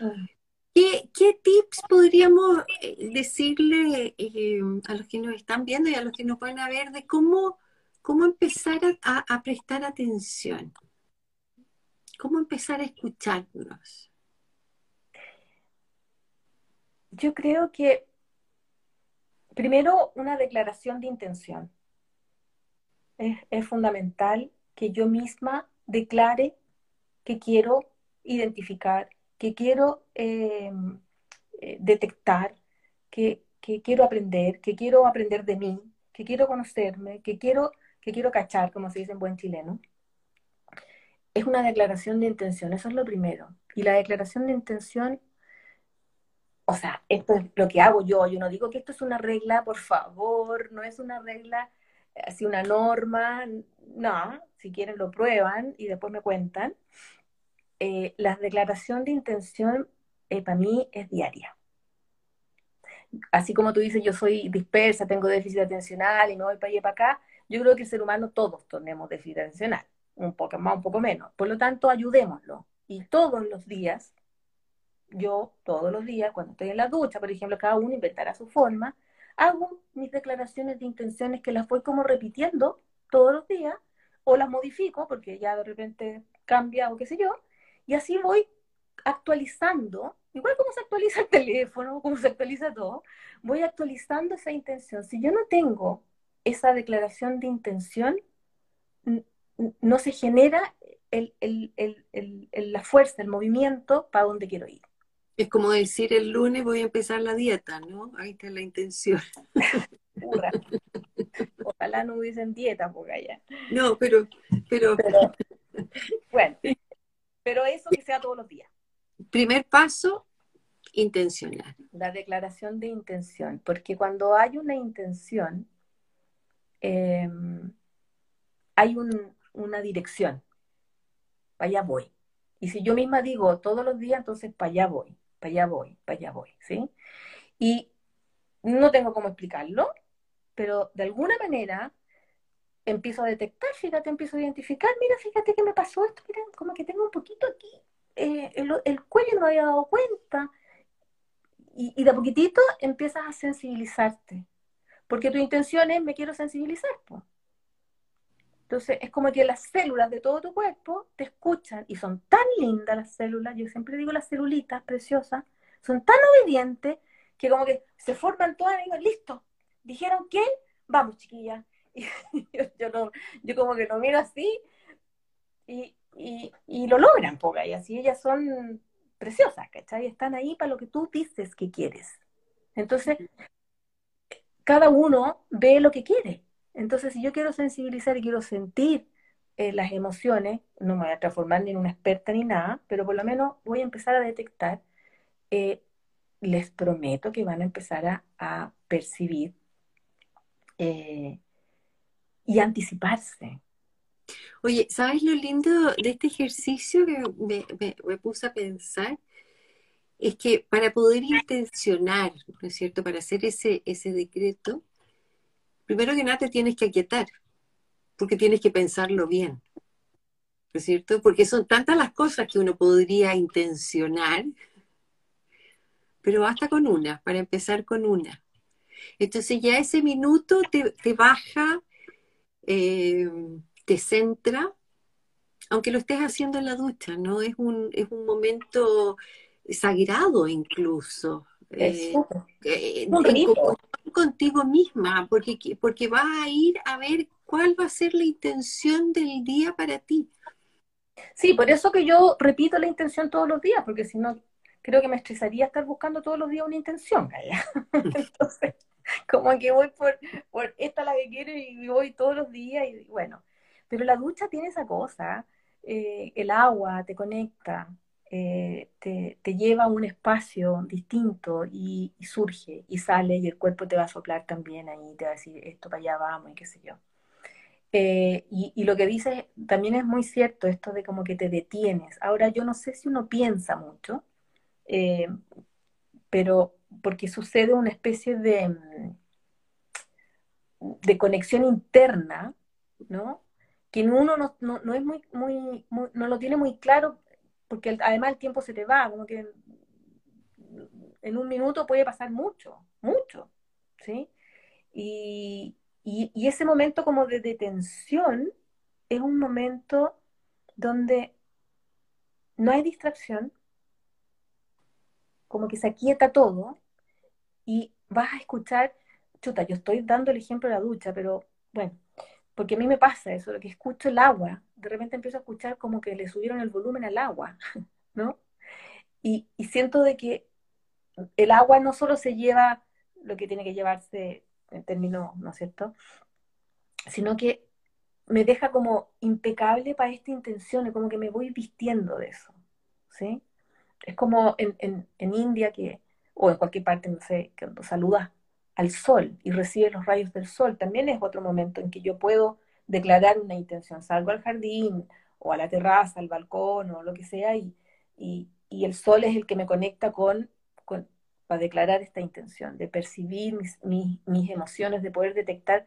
Mm. ¿Qué, ¿Qué, tips podríamos eh, decirle eh, a los que nos están viendo y a los que nos van a ver de cómo, cómo empezar a, a prestar atención? ¿Cómo empezar a escucharnos? Yo creo que primero una declaración de intención. Es, fundamental que yo misma declare que quiero identificar, que quiero eh, eh, detectar, que, que, quiero aprender, que quiero aprender de mí, que quiero conocerme, que quiero, que quiero cachar, como se dice en buen chileno. Es una declaración de intención, eso es lo primero. Y la declaración de intención, o sea, esto es lo que hago yo, yo no digo que esto es una regla, por favor, no es una regla, así una norma, no, si quieren lo prueban y después me cuentan. Eh, la declaración de intención eh, para mí es diaria. Así como tú dices, yo soy dispersa, tengo déficit atencional y me voy para allá y para acá, yo creo que el ser humano todos tenemos déficit atencional, un poco más, un poco menos. Por lo tanto, ayudémoslo. Y todos los días, yo todos los días, cuando estoy en la ducha, por ejemplo, cada uno inventará su forma, hago mis declaraciones de intenciones que las voy como repitiendo todos los días, o las modifico porque ya de repente cambia o qué sé yo, y así voy actualizando, igual como se actualiza el *laughs* teléfono, como se actualiza todo, voy actualizando esa intención. Si yo no tengo esa declaración de intención, no se genera el, el, el, la fuerza, el movimiento para donde quiero ir. Es como decir el lunes voy a empezar la dieta, ¿no? Ahí está la intención. Ojalá no hubiesen dieta por allá. No, pero, pero... pero bueno, pero eso que sea todos los días. Primer paso, intencional. La declaración de intención, porque cuando hay una intención, eh, hay un, una dirección. Para allá voy. Y si yo misma digo todos los días, entonces para allá voy, para allá voy, para allá voy, ¿sí? Y no tengo cómo explicarlo, pero de alguna manera empiezo a detectar, fíjate, empiezo a identificar, mira, fíjate que me pasó esto, mira, como que tengo un poquito aquí, eh, el, el, cuello no me había dado cuenta. Y, y, de a poquitito empiezas a sensibilizarte, porque tu intención es, me quiero sensibilizar. pues. Entonces, es como que las células de todo tu cuerpo te escuchan y son tan lindas las células, yo siempre digo las celulitas preciosas, son tan obedientes que como que se forman todas y digo, listo, dijeron que, vamos chiquillas, *laughs* yo, yo, no, yo como que lo miro así y, y, y lo logran, porque y así ellas son preciosas, ¿cachai? Están ahí para lo que tú dices que quieres. Entonces, cada uno ve lo que quiere. Entonces, si yo quiero sensibilizar y quiero sentir eh, las emociones, no me voy a transformar ni en una experta ni nada, pero por lo menos voy a empezar a detectar, eh, les prometo que van a empezar a, percibir eh, y anticiparse. Oye, ¿sabes lo lindo de este ejercicio que me, puse a pensar? es que para poder intencionar, ¿no es cierto?, para hacer ese decreto, primero que nada te tienes que aquietar, porque tienes que pensarlo bien, ¿no es cierto? Porque son tantas las cosas que uno podría intencionar, pero basta con una, para empezar con una. Entonces ya ese minuto te, baja, eh, te centra, aunque lo estés haciendo en la ducha, ¿no? Es un, es un momento sagrado incluso. Eh, eh contigo misma, porque, porque vas a ir a ver cuál va a ser la intención del día para ti. Sí, por eso que yo repito la intención todos los días, porque si no, creo que me estresaría estar buscando todos los días una intención. *laughs* *laughs* Entonces, como que voy por, por esta la que quiero y voy todos los días y bueno. Pero la ducha tiene esa cosa, eh, el agua te conecta, eh, te, lleva a un espacio distinto y, surge y sale y el cuerpo te va a soplar también ahí, te va a decir esto para allá vamos y qué sé yo. Eh, y, lo que dices también es muy cierto, esto de como que te detienes. Ahora yo no sé si uno piensa mucho, eh, pero porque sucede una especie de, de conexión interna, ¿no? Que uno no, no, es muy, muy, no lo tiene muy claro porque además el tiempo se te va, como que en un minuto puede pasar mucho, mucho, ¿sí? Y, ese momento como de detención es un momento donde no hay distracción, como que se aquieta todo y vas a escuchar, chuta, yo estoy dando el ejemplo de la ducha, pero bueno, porque a mí me pasa eso, lo que escucho el agua, de repente empiezo a escuchar como que le subieron el volumen al agua, *laughs* ¿no? Y, siento de que el agua no solo se lleva lo que tiene que llevarse en términos, ¿no es cierto? Sino que me deja como impecable para esta intención, como que me voy vistiendo de eso, ¿sí? Es como en, en India que, o en cualquier parte, no sé, cuando saludas al sol y recibe los rayos del sol, también es otro momento en que yo puedo declarar una intención. Salgo al jardín o a la terraza, al balcón o lo que sea y, y, el sol es el que me conecta con, con, para declarar esta intención, de percibir mis, mis, emociones, de poder detectar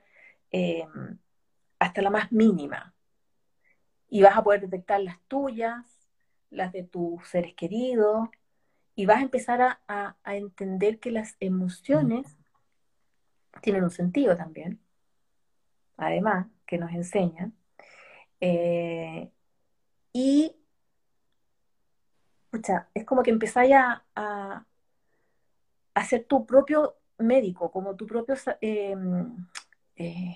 em, hasta la más mínima. Y vas a poder detectar las tuyas, las de tus seres queridos, y vas a empezar a, a entender que las emociones tienen un sentido también, además, que nos enseñan. Eh, y, escucha, es como que empezáis a, a, ser tu propio médico, como tu propio, em, eh,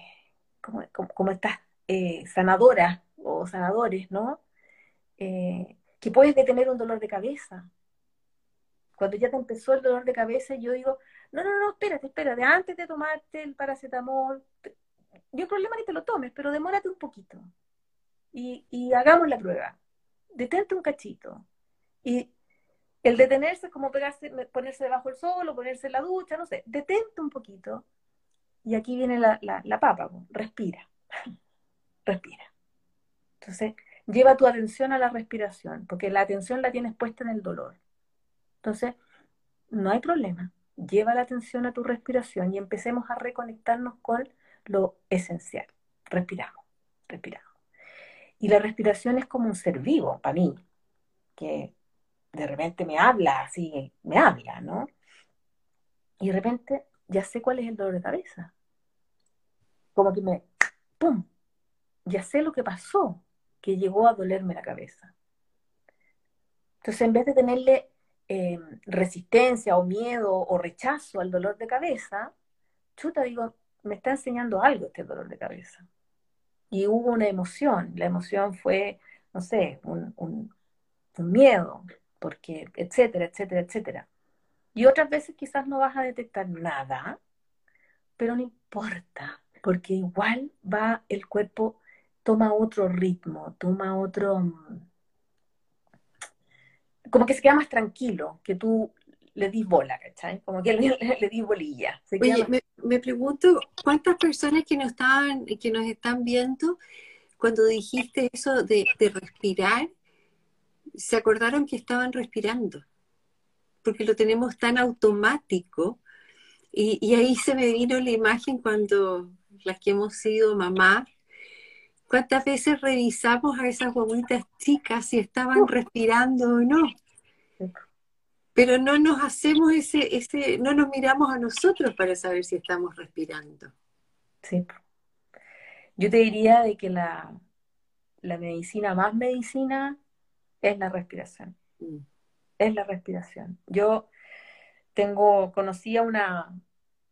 como, como, estas eh, sanadoras o sanadores, ¿no? que puedes detener un dolor de cabeza. Cuando ya te empezó el dolor de cabeza, yo digo, no, no, no, espérate, espérate, antes de tomarte el paracetamol, yo el problema ni te lo tomes, pero demórate un poquito y, y hagamos la prueba. Detente un cachito. Y el detenerse es como pegarse, ponerse debajo del sol o ponerse en la ducha, no sé, detente un poquito. Y aquí viene la, la, papa, respira, *laughs* respira. Entonces, lleva tu atención a la respiración, porque la atención la tienes puesta en el dolor. Entonces, no hay problema lleva la atención a tu respiración y empecemos a reconectarnos con lo esencial. Respiramos, respiramos. Y la respiración es como un ser vivo para mí, que de repente me habla así, me habla, ¿no? Y de repente ya sé cuál es el dolor de cabeza. Como que me, ¡pum! Ya sé lo que pasó, que llegó a dolerme la cabeza. Entonces, en vez de tenerle Em, resistencia o miedo o rechazo al dolor de cabeza, chuta, digo, me está enseñando algo este dolor de cabeza. Y hubo una emoción, la emoción fue, no sé, un, un, miedo, porque, etcétera, etcétera, etcétera. Y otras veces quizás no vas a detectar nada, pero no importa, porque igual va el cuerpo, toma otro ritmo, toma otro, como que se queda más tranquilo, que tú le dis bola, ¿cachai? Como que *laughs* le, le, dis bolilla. Oye, me, pregunto, ¿cuántas personas que nos, estaban, que nos están viendo, cuando dijiste eso de, respirar, se acordaron que estaban respirando? porque lo tenemos tan automático. Y, y ahí se me vino la imagen cuando las que hemos sido mamás, ¿cuántas veces revisamos a esas guaguitas chicas si estaban respirando o no? Pero no nos hacemos ese, ese, no nos miramos a nosotros para saber si estamos respirando. Sí. Yo te diría de que la, la medicina más medicina es la respiración. Mm. Es la respiración. Yo tengo, conocí a una,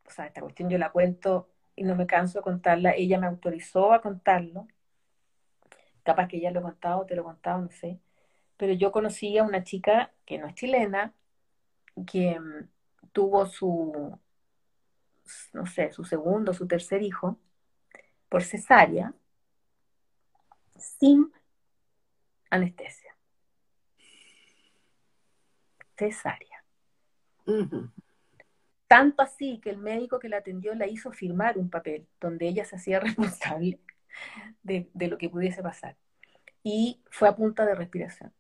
o sea, esta cuestión yo la cuento y no me canso de contarla. Ella me autorizó a contarlo. Capaz que ya lo he contado, te lo he contado, no sé. Pero yo conocí a una chica que no es chilena, que mm, tuvo su, no sé, su segundo, su tercer hijo por cesárea sin anestesia. Cesárea. Tanto así que el médico que la atendió la hizo firmar un papel donde ella se hacía *laughs* responsable de, de lo que pudiese pasar. Y fue a punta de respiración.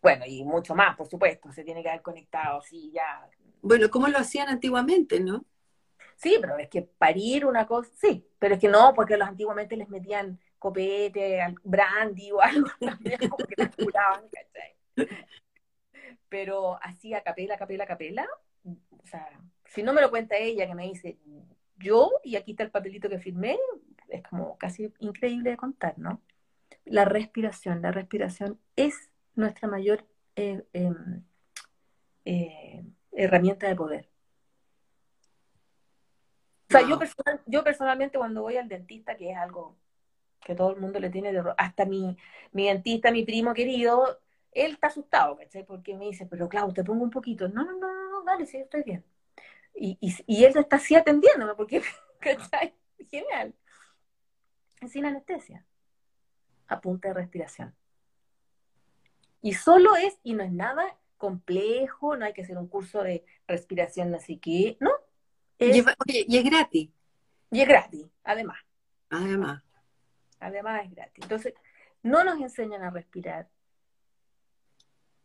Bueno, y mucho más, por supuesto, se tiene que haber conectado, sí, ya. Bueno, como lo hacían antiguamente, ¿no? Sí, pero es que parir una cosa, sí, pero es que no, porque los antiguamente les metían copete, brandy o *laughs* algo, también como que curaban, ¿cachai? Pero así a capela, a capela, capela, o sea, si no me lo cuenta ella, que me dice yo, y aquí está el papelito que firmé, es como casi increíble de contar, ¿no? La respiración, la respiración es nuestra mayor eh, em, eh, herramienta de poder. O sea, yo, yo personalmente cuando voy al dentista, que es algo que todo el mundo le tiene de hasta mi, mi dentista, mi primo querido, él está asustado, ¿cachai? Porque me dice, pero Clau, te pongo un poquito. No, no, no, no, dale, sí, estoy bien. Y, y, y él está así atendiéndome, porque, *laughs* ¿cachai? Genial. Sin anestesia. A punta de respiración. Y solo es, y no es nada complejo, no hay que hacer un curso de respiración así que, ¿no? y, es gratis. Y es gratis, además. Además. Además es gratis. Entonces, no nos enseñan a respirar.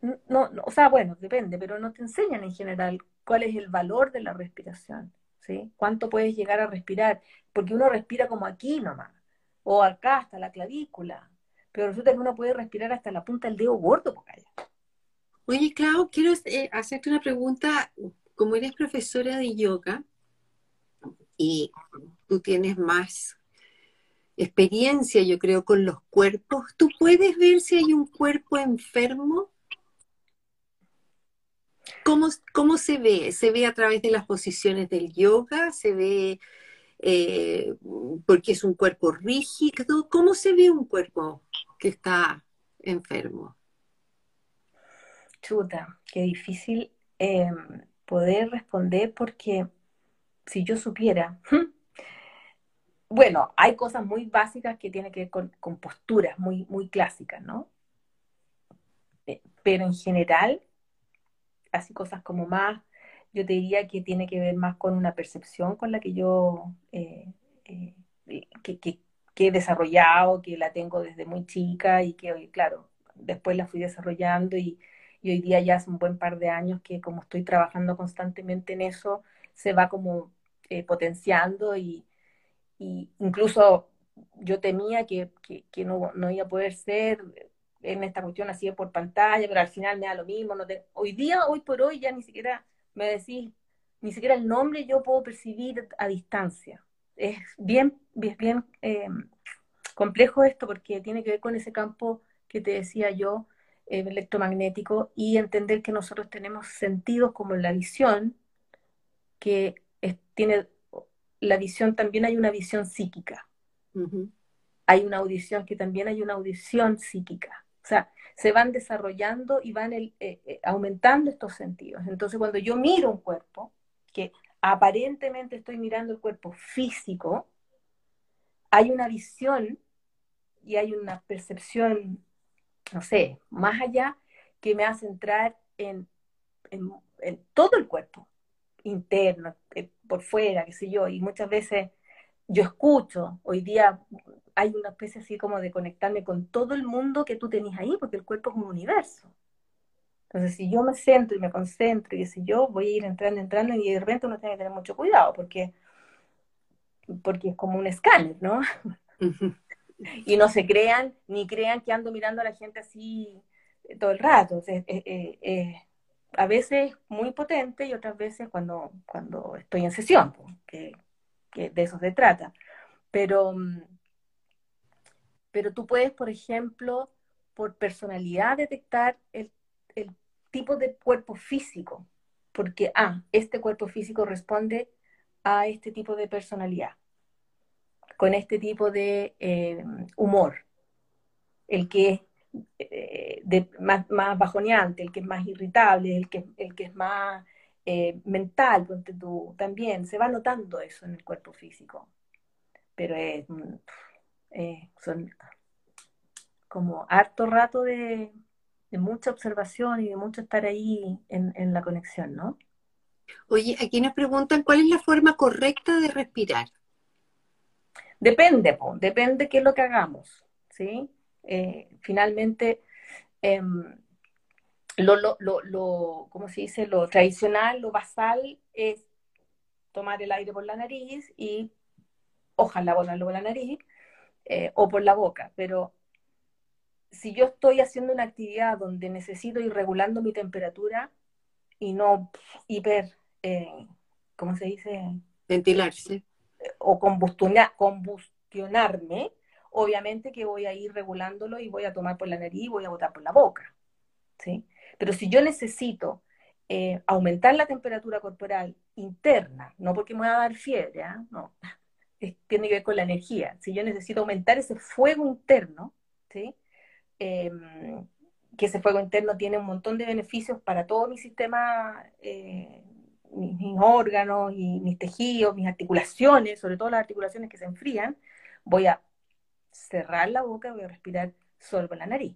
No, o sea, bueno, depende, pero no te enseñan en general cuál es el valor de la respiración, ¿sí? Cuánto puedes llegar a respirar, porque uno respira como aquí nomás, o acá hasta la clavícula, pero resulta que uno puede respirar hasta la punta del dedo gordo por allá. Oye, Clau, quiero eh, hacerte una pregunta. Como eres profesora de yoga y tú tienes más experiencia, yo creo, con los cuerpos, ¿tú puedes ver si hay un cuerpo enfermo? ¿Cómo, cómo se ve? ¿Se ve a través de las posiciones del yoga? ¿Se ve eh, porque es un cuerpo rígido? ¿Cómo se ve un cuerpo que está enfermo? Chuta, qué difícil em, poder responder porque si yo supiera, *laughs* bueno, hay cosas muy básicas que tienen que ver con, posturas muy, muy clásicas, ¿no? Eh, pero en general, así cosas como más, yo te diría que tiene que ver más con una percepción con la que yo, eh, eh, que, he desarrollado, que la tengo desde muy chica y que, claro, después la fui desarrollando y, y hoy día ya hace un buen par de años que como estoy trabajando constantemente en eso, se va como potenciando y, incluso yo temía que, no, no, iba a poder ser en esta cuestión así por pantalla, pero al final me da lo mismo. No Hoy día, hoy por hoy, ya ni siquiera me decís, ni siquiera el nombre yo puedo percibir a distancia. Es bien, bien, eh, complejo esto porque tiene que ver con ese campo que te decía yo, eh, electromagnético, y entender que nosotros tenemos sentidos como la visión, que tiene la visión, también hay una visión psíquica. Hay una audición que también hay una audición psíquica. O sea, se van desarrollando y van eh, eh, aumentando estos sentidos. Entonces, cuando yo miro un cuerpo, que aparentemente estoy mirando el cuerpo físico, hay una visión y hay una percepción, no sé, más allá que me hace entrar en, en todo el cuerpo interno, eh, por fuera, qué sé yo, y muchas veces yo escucho, hoy día hay una especie así como de conectarme con todo el mundo que tú tenés ahí, porque el cuerpo es un universo. Entonces, si yo me centro y me concentro y si yo, voy a ir entrando, entrando y de repente uno tiene que tener mucho cuidado porque, porque es como un escáner, ¿no? *laughs* y no se crean, ni crean que ando mirando a la gente así todo el rato. Eh, eh, eh, a veces muy potente y otras veces cuando, cuando estoy en sesión, que, de eso se trata. Pero, mm, pero tú puedes, por ejemplo, por personalidad detectar el, el tipo de cuerpo físico, porque, ah, este cuerpo físico responde a este tipo de personalidad, con este tipo de humor, el que es eh, más, más, bajoneante, el que es más irritable, el que, el que es más eh, mental, tú, también se va notando eso en el cuerpo físico. Pero es, eh, son como harto rato de, mucha observación y de mucho estar ahí en, la conexión, ¿no? Oye, aquí nos preguntan cuál es la forma correcta de respirar. Depende, depende qué es lo que hagamos, ¿sí? Eh, finalmente, em, lo, lo, lo, ¿cómo se dice? Lo tradicional, lo basal es tomar el aire por la nariz y ojalá botarlo por la nariz eh, o por la boca, pero si yo estoy haciendo una actividad donde necesito ir regulando mi temperatura y no hiper, eh, ¿cómo se dice? Ventilarse. O combustionarme, obviamente que voy a ir regulándolo y voy a tomar por la nariz y voy a botar por la boca. ¿sí? Pero si yo necesito eh, aumentar la temperatura corporal interna, no porque me va a dar fiebre, ¿ah? no, tiene que ver con la energía. Si yo necesito aumentar ese fuego interno, ¿sí? Em, que ese fuego interno tiene un montón de beneficios para todo mi sistema, eh, mis, órganos y mis tejidos, mis articulaciones, sobre todo las articulaciones que se enfrían, voy a cerrar la boca, voy a respirar solo por la nariz.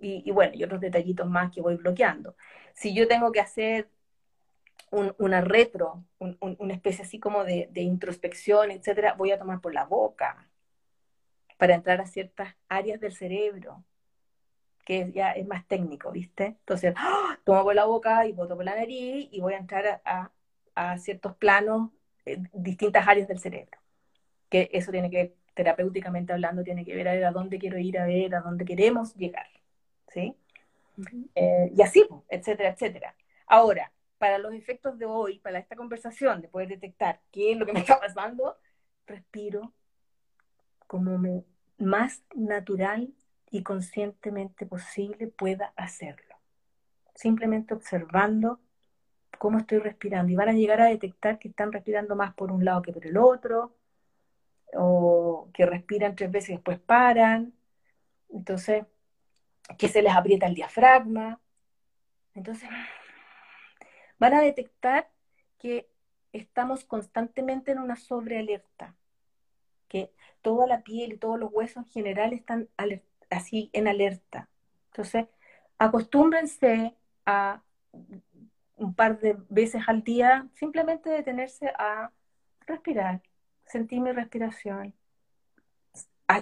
Y, bueno, y otros detallitos más que voy bloqueando. Si yo tengo que hacer una retro, una especie así como de, introspección, etcétera, voy a tomar por la boca para entrar a ciertas áreas del cerebro, que ya es más técnico, ¿viste? Entonces, ¡ah! tomo por la boca y boto por la nariz y voy a entrar a, a ciertos planos, distintas áreas del cerebro. Que eso tiene que ver terapéuticamente hablando, tiene que ver a, ver a dónde quiero ir, a ver a dónde queremos llegar, ¿sí? Eh, y así, etcétera, etcétera. Ahora, para los efectos de hoy, para esta conversación, de poder detectar qué es lo que me está pasando, respiro como me, más natural y conscientemente posible pueda hacerlo. Simplemente observando cómo estoy respirando y van a llegar a detectar que están respirando más por un lado que por el otro, o que respiran tres veces y después paran, entonces, que se les aprieta el diafragma. Entonces, van a detectar que estamos constantemente en una sobrealerta, que toda la piel y todos los huesos en general están así en alerta. Entonces, acostúmbrense a un par de veces al día simplemente detenerse a respirar sentir mi respiración,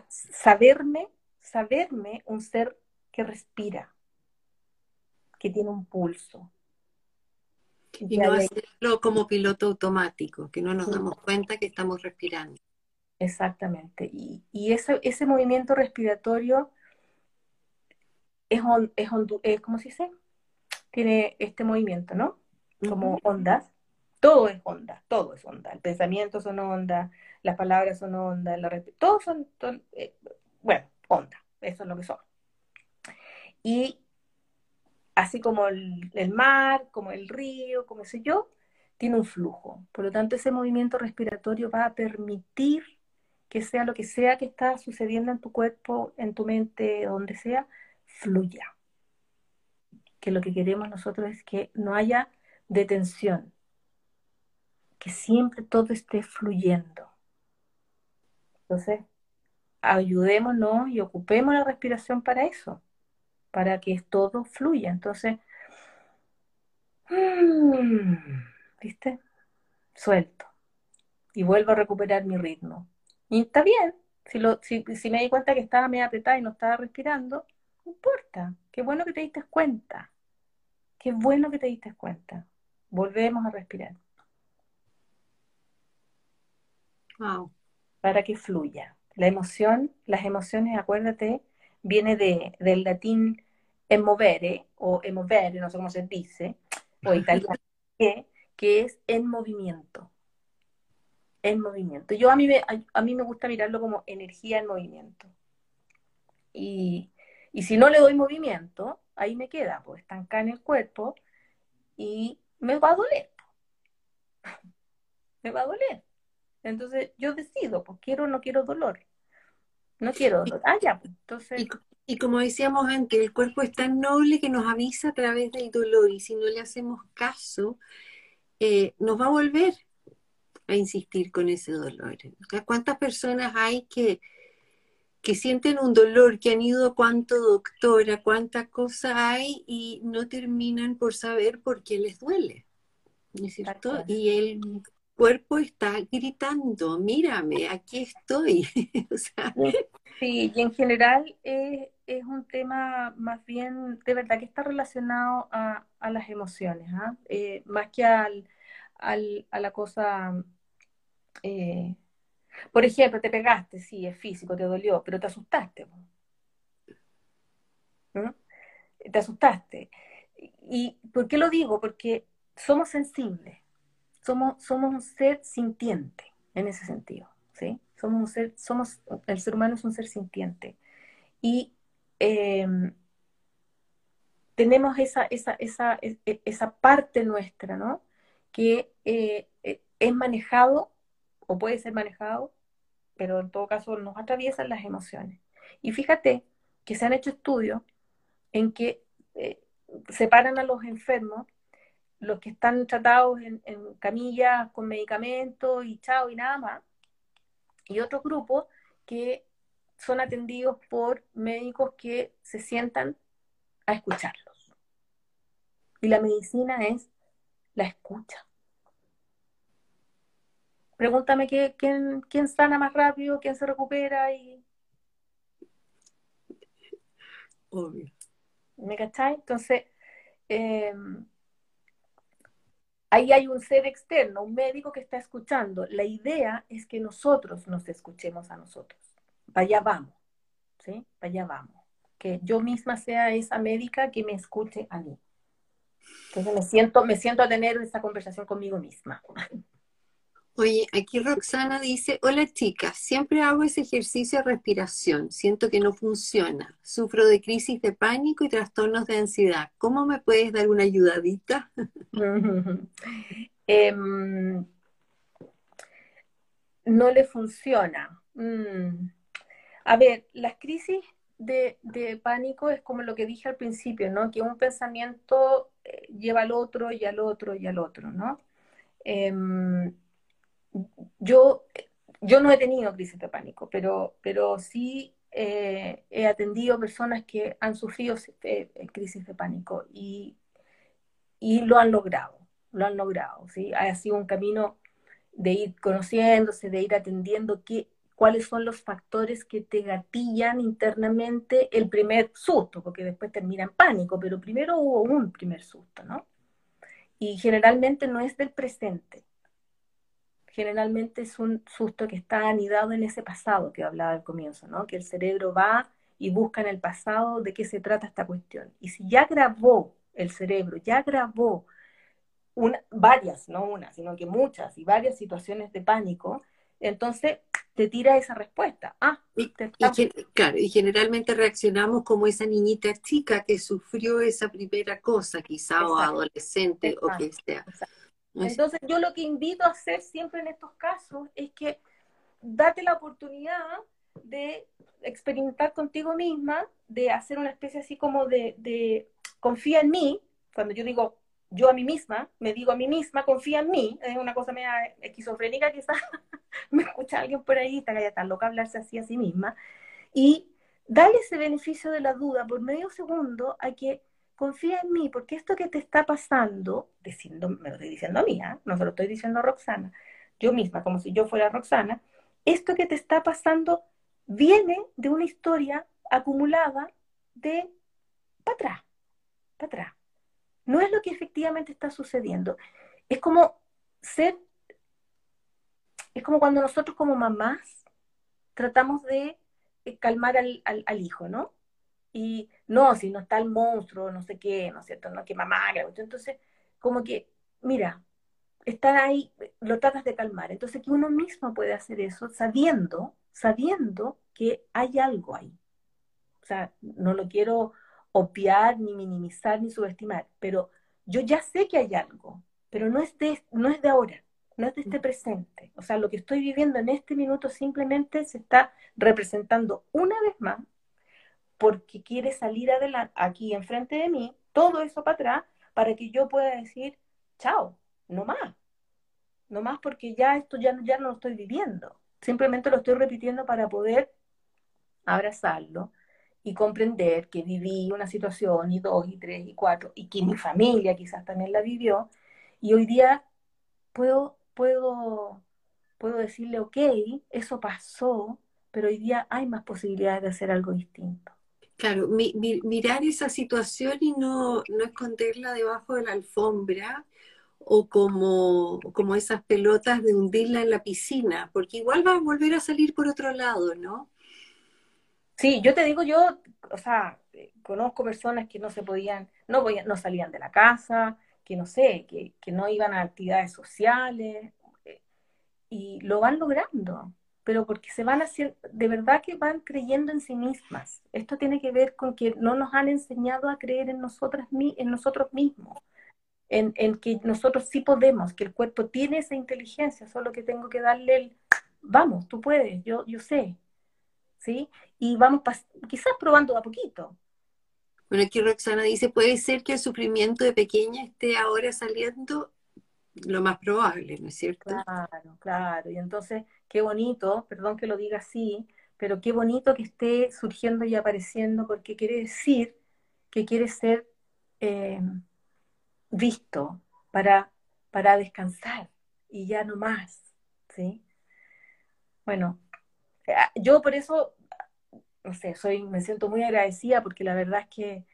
saberme, saberme un ser que respira, que tiene un pulso. Y no hacerlo como piloto automático, que no nos damos cuenta que estamos respirando. Exactamente. Y, y ese, ese movimiento respiratorio es, on, es, es, ¿cómo se dice? Tiene este movimiento, ¿no? Como ondas todo es onda, todo es onda. El pensamiento son onda, las palabras son onda, la todos son, eh, bueno, onda, eso es lo que son. Y así como el, mar, como el río, como sé yo, tiene un flujo. Por lo tanto, ese movimiento respiratorio va a permitir que sea lo que sea que está sucediendo en tu cuerpo, en tu mente, donde sea, fluya. Que lo que queremos nosotros es que no haya detención, que siempre todo esté fluyendo. Entonces, ayudémonos y ocupemos la respiración para eso, para que todo fluya. Entonces, mm, ¿viste? Suelto. Y vuelvo a recuperar mi ritmo. Y está bien. Si, lo, si, si me di cuenta que estaba medio apretada y no estaba respirando, no importa. Qué bueno que te diste cuenta. Qué bueno que te diste cuenta. Volvemos a respirar. Wow. Para que fluya. La emoción, las emociones, acuérdate, viene de, del latín emovere o emovere, no sé cómo se dice, o *laughs* italiano, que, que es en movimiento. En movimiento. Yo a mí, me, a, mí me gusta mirarlo como energía en movimiento. Y, y si no le doy movimiento, ahí me queda, pues estanca en el cuerpo y me va a doler. *laughs* me va a doler. Entonces yo decido, pues quiero o no quiero dolor. No quiero dolor. Ah, ya, pues, entonces... Y, como decíamos antes, el cuerpo es tan noble que nos avisa a través del dolor y si no le hacemos caso, eh, nos va a volver a insistir con ese dolor. ¿Cuántas personas hay que, que sienten un dolor, que han ido a cuánto doctora, cuánta cosa hay y no terminan por saber por qué les duele? ¿No es cierto? Y el cuerpo está gritando, mírame, aquí estoy. *laughs* Sí, y en general es, un tema más bien, de verdad que está relacionado a, las emociones, ¿ah? eh, más que al, a la cosa... Eh, por ejemplo, te pegaste, sí, es físico, te dolió, pero te asustaste. ¿Mm? Te asustaste. ¿Y por qué lo digo? Porque somos sensibles somos, somos un ser sintiente en ese sentido, ¿sí? Somos un ser, somos, el ser humano es un ser sintiente. Y em, tenemos esa, esa, esa, e, e, esa, parte nuestra, ¿no? Que eh, e, es manejado, o puede ser manejado, pero en todo caso nos atraviesan las emociones. Y fíjate que se han hecho estudios en que eh, separan a los enfermos los que están tratados en, camillas con medicamentos y chao y nada más, y otros grupos que son atendidos por médicos que se sientan a escucharlos. Y la medicina es la escucha. Pregúntame quién, quién sana más rápido, quién se recupera y... Obvio. ¿Me cacháis? Entonces, eh, Ahí hay un ser externo, un médico que está escuchando. La idea es que nosotros nos escuchemos a nosotros. Vaya vamos, ¿sí? Vaya vamos. Que yo misma sea esa médica que me escuche a mí. Entonces me siento, me siento a tener esa conversación conmigo misma. *laughs* Oye, aquí Roxana dice, hola chicas, siempre hago ese ejercicio de respiración, siento que no funciona, sufro de crisis de pánico y trastornos de ansiedad, ¿cómo me puedes dar una ayudadita? *laughs* Em, no le funciona. Mm. A ver, las crisis de, pánico es como lo que dije al principio, ¿no? Que un pensamiento eh, lleva al otro y al otro y al otro, ¿no? Em, yo, yo no he tenido crisis de pánico, pero, pero sí eh, he atendido personas que han sufrido eh, crisis de pánico y, y, lo han logrado, lo han logrado, ¿sí? Ha sido un camino de ir conociéndose, de ir atendiendo qué, cuáles son los factores que te gatillan internamente el primer susto, porque después termina en pánico, pero primero hubo un primer susto, ¿no? Y generalmente no es del presente, generalmente es un susto que está anidado en ese pasado que hablaba al comienzo, ¿no? Que el cerebro va y busca en el pasado de qué se trata esta cuestión. Y si ya grabó el cerebro, ya grabó una, varias, no una, sino que muchas y varias situaciones de pánico, entonces te tira esa respuesta. Ah, y, claro, y generalmente reaccionamos como esa niñita chica que sufrió esa primera cosa, quizá, o adolescente, o que sea. Entonces yo lo que invito a hacer siempre en estos casos es que date la oportunidad de experimentar contigo misma, de hacer una especie así como de, confía en mí, cuando yo digo yo a mí misma, me digo a mí misma, confía en mí, es una cosa media esquizofrénica quizás, *laughs* me escucha alguien por ahí, está ya tan loca hablarse así a sí misma, y dale ese beneficio de la duda por medio segundo a que confía en mí, porque esto que te está pasando, diciendo, me lo estoy diciendo a mí, ¿eh? no se lo estoy diciendo a Roxana, yo misma, como si yo fuera Roxana, esto que te está pasando viene de una historia acumulada de para atrás, para atrás. no es lo que efectivamente está sucediendo. Es como ser, es como cuando nosotros como mamás tratamos de eh, calmar al, al, hijo, ¿no? Y no, si no está el monstruo, no sé qué, ¿no es cierto? No, que mamá, entonces, como que, mira, estar ahí, lo tratas de calmar. Entonces, que uno mismo puede hacer eso sabiendo, sabiendo que hay algo ahí. O sea, no lo quiero obviar, ni minimizar, ni subestimar, pero yo ya sé que hay algo, pero no es de, no es de ahora, no es de este presente. O sea, lo que estoy viviendo en este minuto simplemente se está representando una vez más porque quiere salir adelante aquí enfrente de mí, todo eso para atrás, para que yo pueda decir, chao, no más. No más porque ya esto ya, ya no lo estoy viviendo. Simplemente lo estoy repitiendo para poder abrazarlo y comprender que viví una situación y dos y tres y cuatro y que mi familia quizás también la vivió y hoy día puedo, puedo, puedo decirle, ok, eso pasó, pero hoy día hay más posibilidades de hacer algo distinto. Claro, mirar esa situación y no, no esconderla debajo de la alfombra o como, como esas pelotas de hundirla en la piscina, porque igual va a volver a salir por otro lado, ¿no? Sí, yo te digo, yo, o sea, conozco personas que no se podían, no, no salían de la casa, que no sé, que, que no iban a actividades sociales, eh, y lo van logrando, pero porque se van haciendo, de verdad que van creyendo en sí mismas. Esto tiene que ver con que no nos han enseñado a creer en, nosotras, en nosotros mismos, en, en que nosotros sí podemos, que el cuerpo tiene esa inteligencia, solo que tengo que darle el, vamos, tú puedes, yo, yo sé, ¿sí? Y vamos quizás probando a poquito. Bueno, aquí Roxana dice, puede ser que el sufrimiento de pequeña esté ahora saliendo lo más probable, ¿no es cierto? Claro, claro. Y entonces, qué bonito, perdón que lo diga así, pero qué bonito que esté surgiendo y apareciendo porque quiere decir que quiere ser eh, visto para, para descansar y ya no más, ¿sí? Bueno, Ah, yo por eso, no sé, soy, me siento muy agradecida porque la verdad es que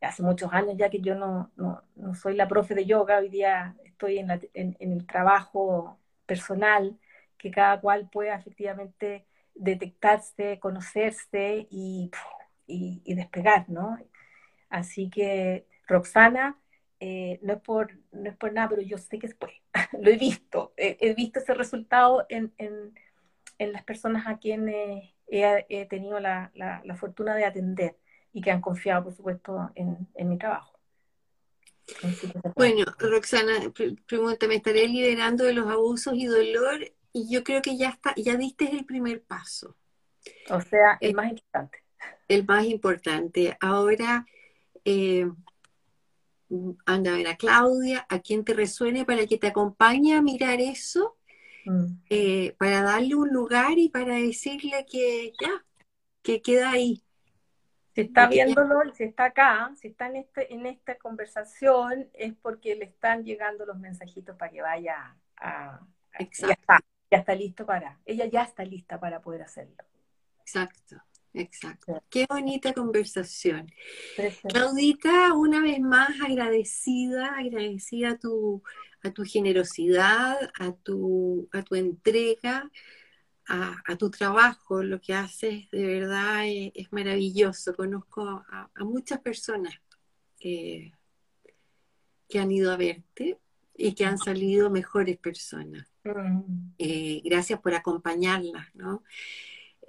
hace muchos años ya que yo no, no, no soy la profe de yoga, hoy día estoy en, en, el trabajo personal, que cada cual pueda efectivamente detectarse, conocerse y, y, despegar, ¿no? Así que, Roxana, eh, no, es por, no es por nada, pero yo sé que después *laughs* lo he visto, he, visto ese resultado en, en, en las personas a quienes he, tenido la, fortuna de atender y que han confiado, por supuesto, en, mi trabajo. Bueno, Roxana, pregunta, me estaré liderando de los abusos y dolor y yo creo que ya está, ya diste el primer paso. O sea, el, más importante. El más importante. Ahora, eh, anda a ver a Claudia, a quien te resuene para que te acompañe a mirar eso Mm. Eh, para darle un lugar y para decirle que ya, que queda ahí. Si está viéndolo si está acá, si está en, este, en esta conversación, es porque le están llegando los mensajitos para que vaya a... está, ya está listo para... Ella ya está lista para poder hacerlo. Exacto. Exacto. Qué bonita conversación. Claudita, una vez más agradecida, agradecida a tu, a tu generosidad, a tu, a tu entrega, a, tu trabajo. Lo que haces de verdad es, maravilloso. Conozco a, muchas personas que han ido a verte y que han salido mejores personas. Eh, gracias por acompañarlas, ¿no?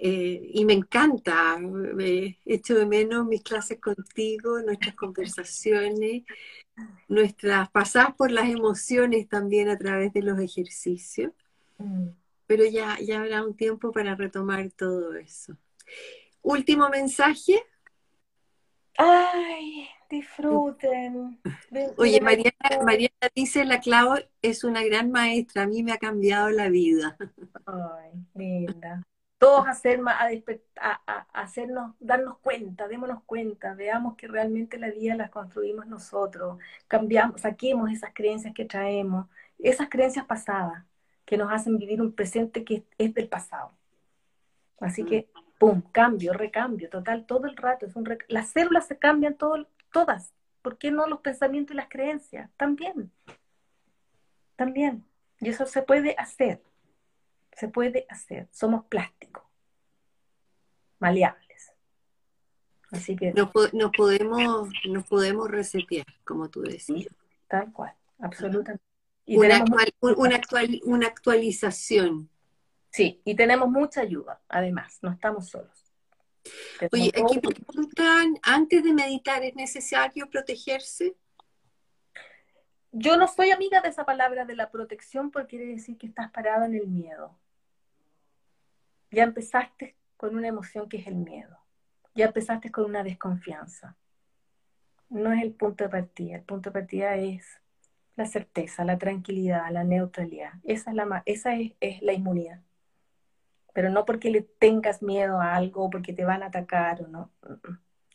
Eh, y me encanta, me echo de menos mis clases contigo, nuestras conversaciones, nuestras pasadas por las emociones también a través de los ejercicios. Pero ya, ya habrá un tiempo para retomar todo eso. Último mensaje. Ay, disfruten. Oye, Mariana, Mariana dice, la Clau es una gran maestra, a mí me ha cambiado la vida. Ay, linda todos hacer, a, a, hacernos, darnos cuenta, démonos cuenta, veamos que realmente la vida la construimos nosotros, cambiamos, saquemos esas creencias que traemos, esas creencias pasadas que nos hacen vivir un presente que es del pasado. Así que, pum, cambio, recambio, total, todo el rato. Es un las células se cambian todo, todas, ¿por qué no los pensamientos y las creencias? También, también. Y eso se puede hacer, se puede hacer. Somos plásticos, maleables. Así que... Nos, podemos, nos podemos resetear, como tú decías. tal cual, absolutamente. Y una, una, una actualización. Sí, y tenemos mucha ayuda, además, no estamos solos. Oye, aquí preguntan, antes de meditar, ¿es necesario protegerse? Yo no soy amiga de esa palabra de la protección porque quiere decir que estás parada en el miedo. Ya empezaste con una emoción que es el miedo. Ya empezaste con una desconfianza. No es el punto de partida. El punto de partida es la certeza, la tranquilidad, la neutralidad. Esa es la, esa es la inmunidad pero no porque le tengas miedo a algo, porque te van a atacar o no.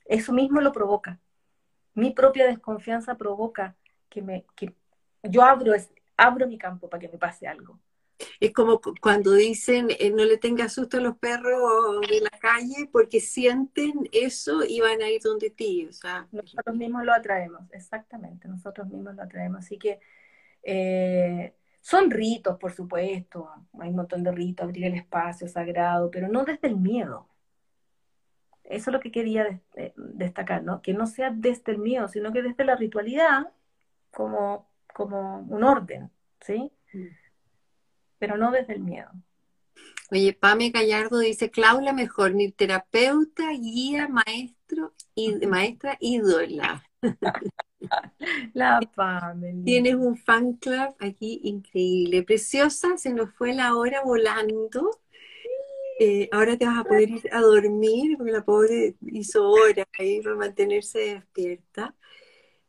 Eso mismo lo provoca. Mi propia desconfianza provoca que me que yo abro abro mi campo para que me pase algo. Es como cuando dicen eh, no le tengas susto a los perros de la calle porque sienten eso y van a ir donde ti. O sea, nosotros mismos lo atraemos, exactamente, nosotros mismos lo atraemos. Así que eh, son ritos, por supuesto, hay un montón de ritos, abrir el espacio sagrado, pero no desde el miedo. Eso es lo que quería eh, destacar, ¿no? Que no sea desde el miedo, sino que desde la ritualidad como, como un orden, ¿sí? Mm. Pero no desde el miedo. Oye, Pame Gallardo dice, Claudia mejor, ni terapeuta, guía, maestro y maestra ídola. *laughs* *laughs* La Pame. Tienes un fan club aquí increíble. Preciosa, se nos fue la hora volando. Eh, ahora te vas a poder ir a dormir, porque la pobre hizo horas ahí para mantenerse despierta.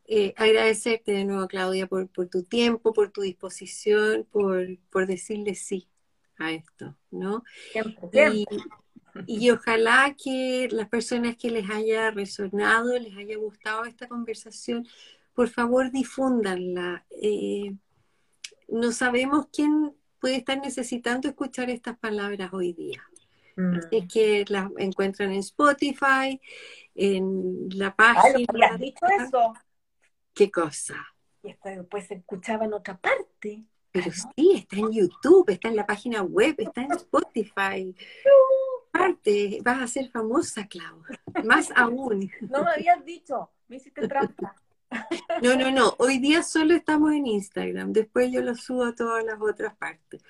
Eh, agradecerte de nuevo, Claudia, por, tu tiempo, por tu disposición, por, por decirle sí a esto, ¿no? y ojalá que las personas que les haya resonado, les haya gustado esta conversación, por favor difúndanla. Eh, no sabemos quién puede estar necesitando escuchar estas palabras hoy día. Mm. Es que las encuentran en Spotify, en la página. Ay, has dicho eso? ¿Qué cosa? Y esto después se escuchaba en otra parte. Pero sí, está en YouTube, está en la página web, está en Spotify. Parte, vas a ser famosa, Clau. Más *laughs* aún. No me habías dicho, me hiciste trampa. No, no, no. Hoy día solo estamos en Instagram. Después yo lo subo a todas las otras partes.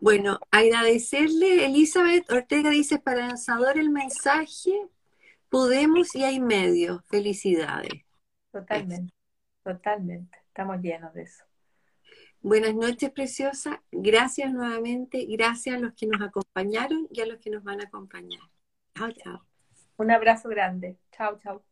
Bueno, agradecerle, Elizabeth Ortega dice, para lanzador el mensaje, podemos y hay medios. Felicidades. Totalmente, totalmente. Estamos llenos de eso. Buenas noches, preciosa. Gracias nuevamente. Gracias a los que nos acompañaron y a los que nos van a acompañar. Chao, chao. Un abrazo grande. Chao, chao.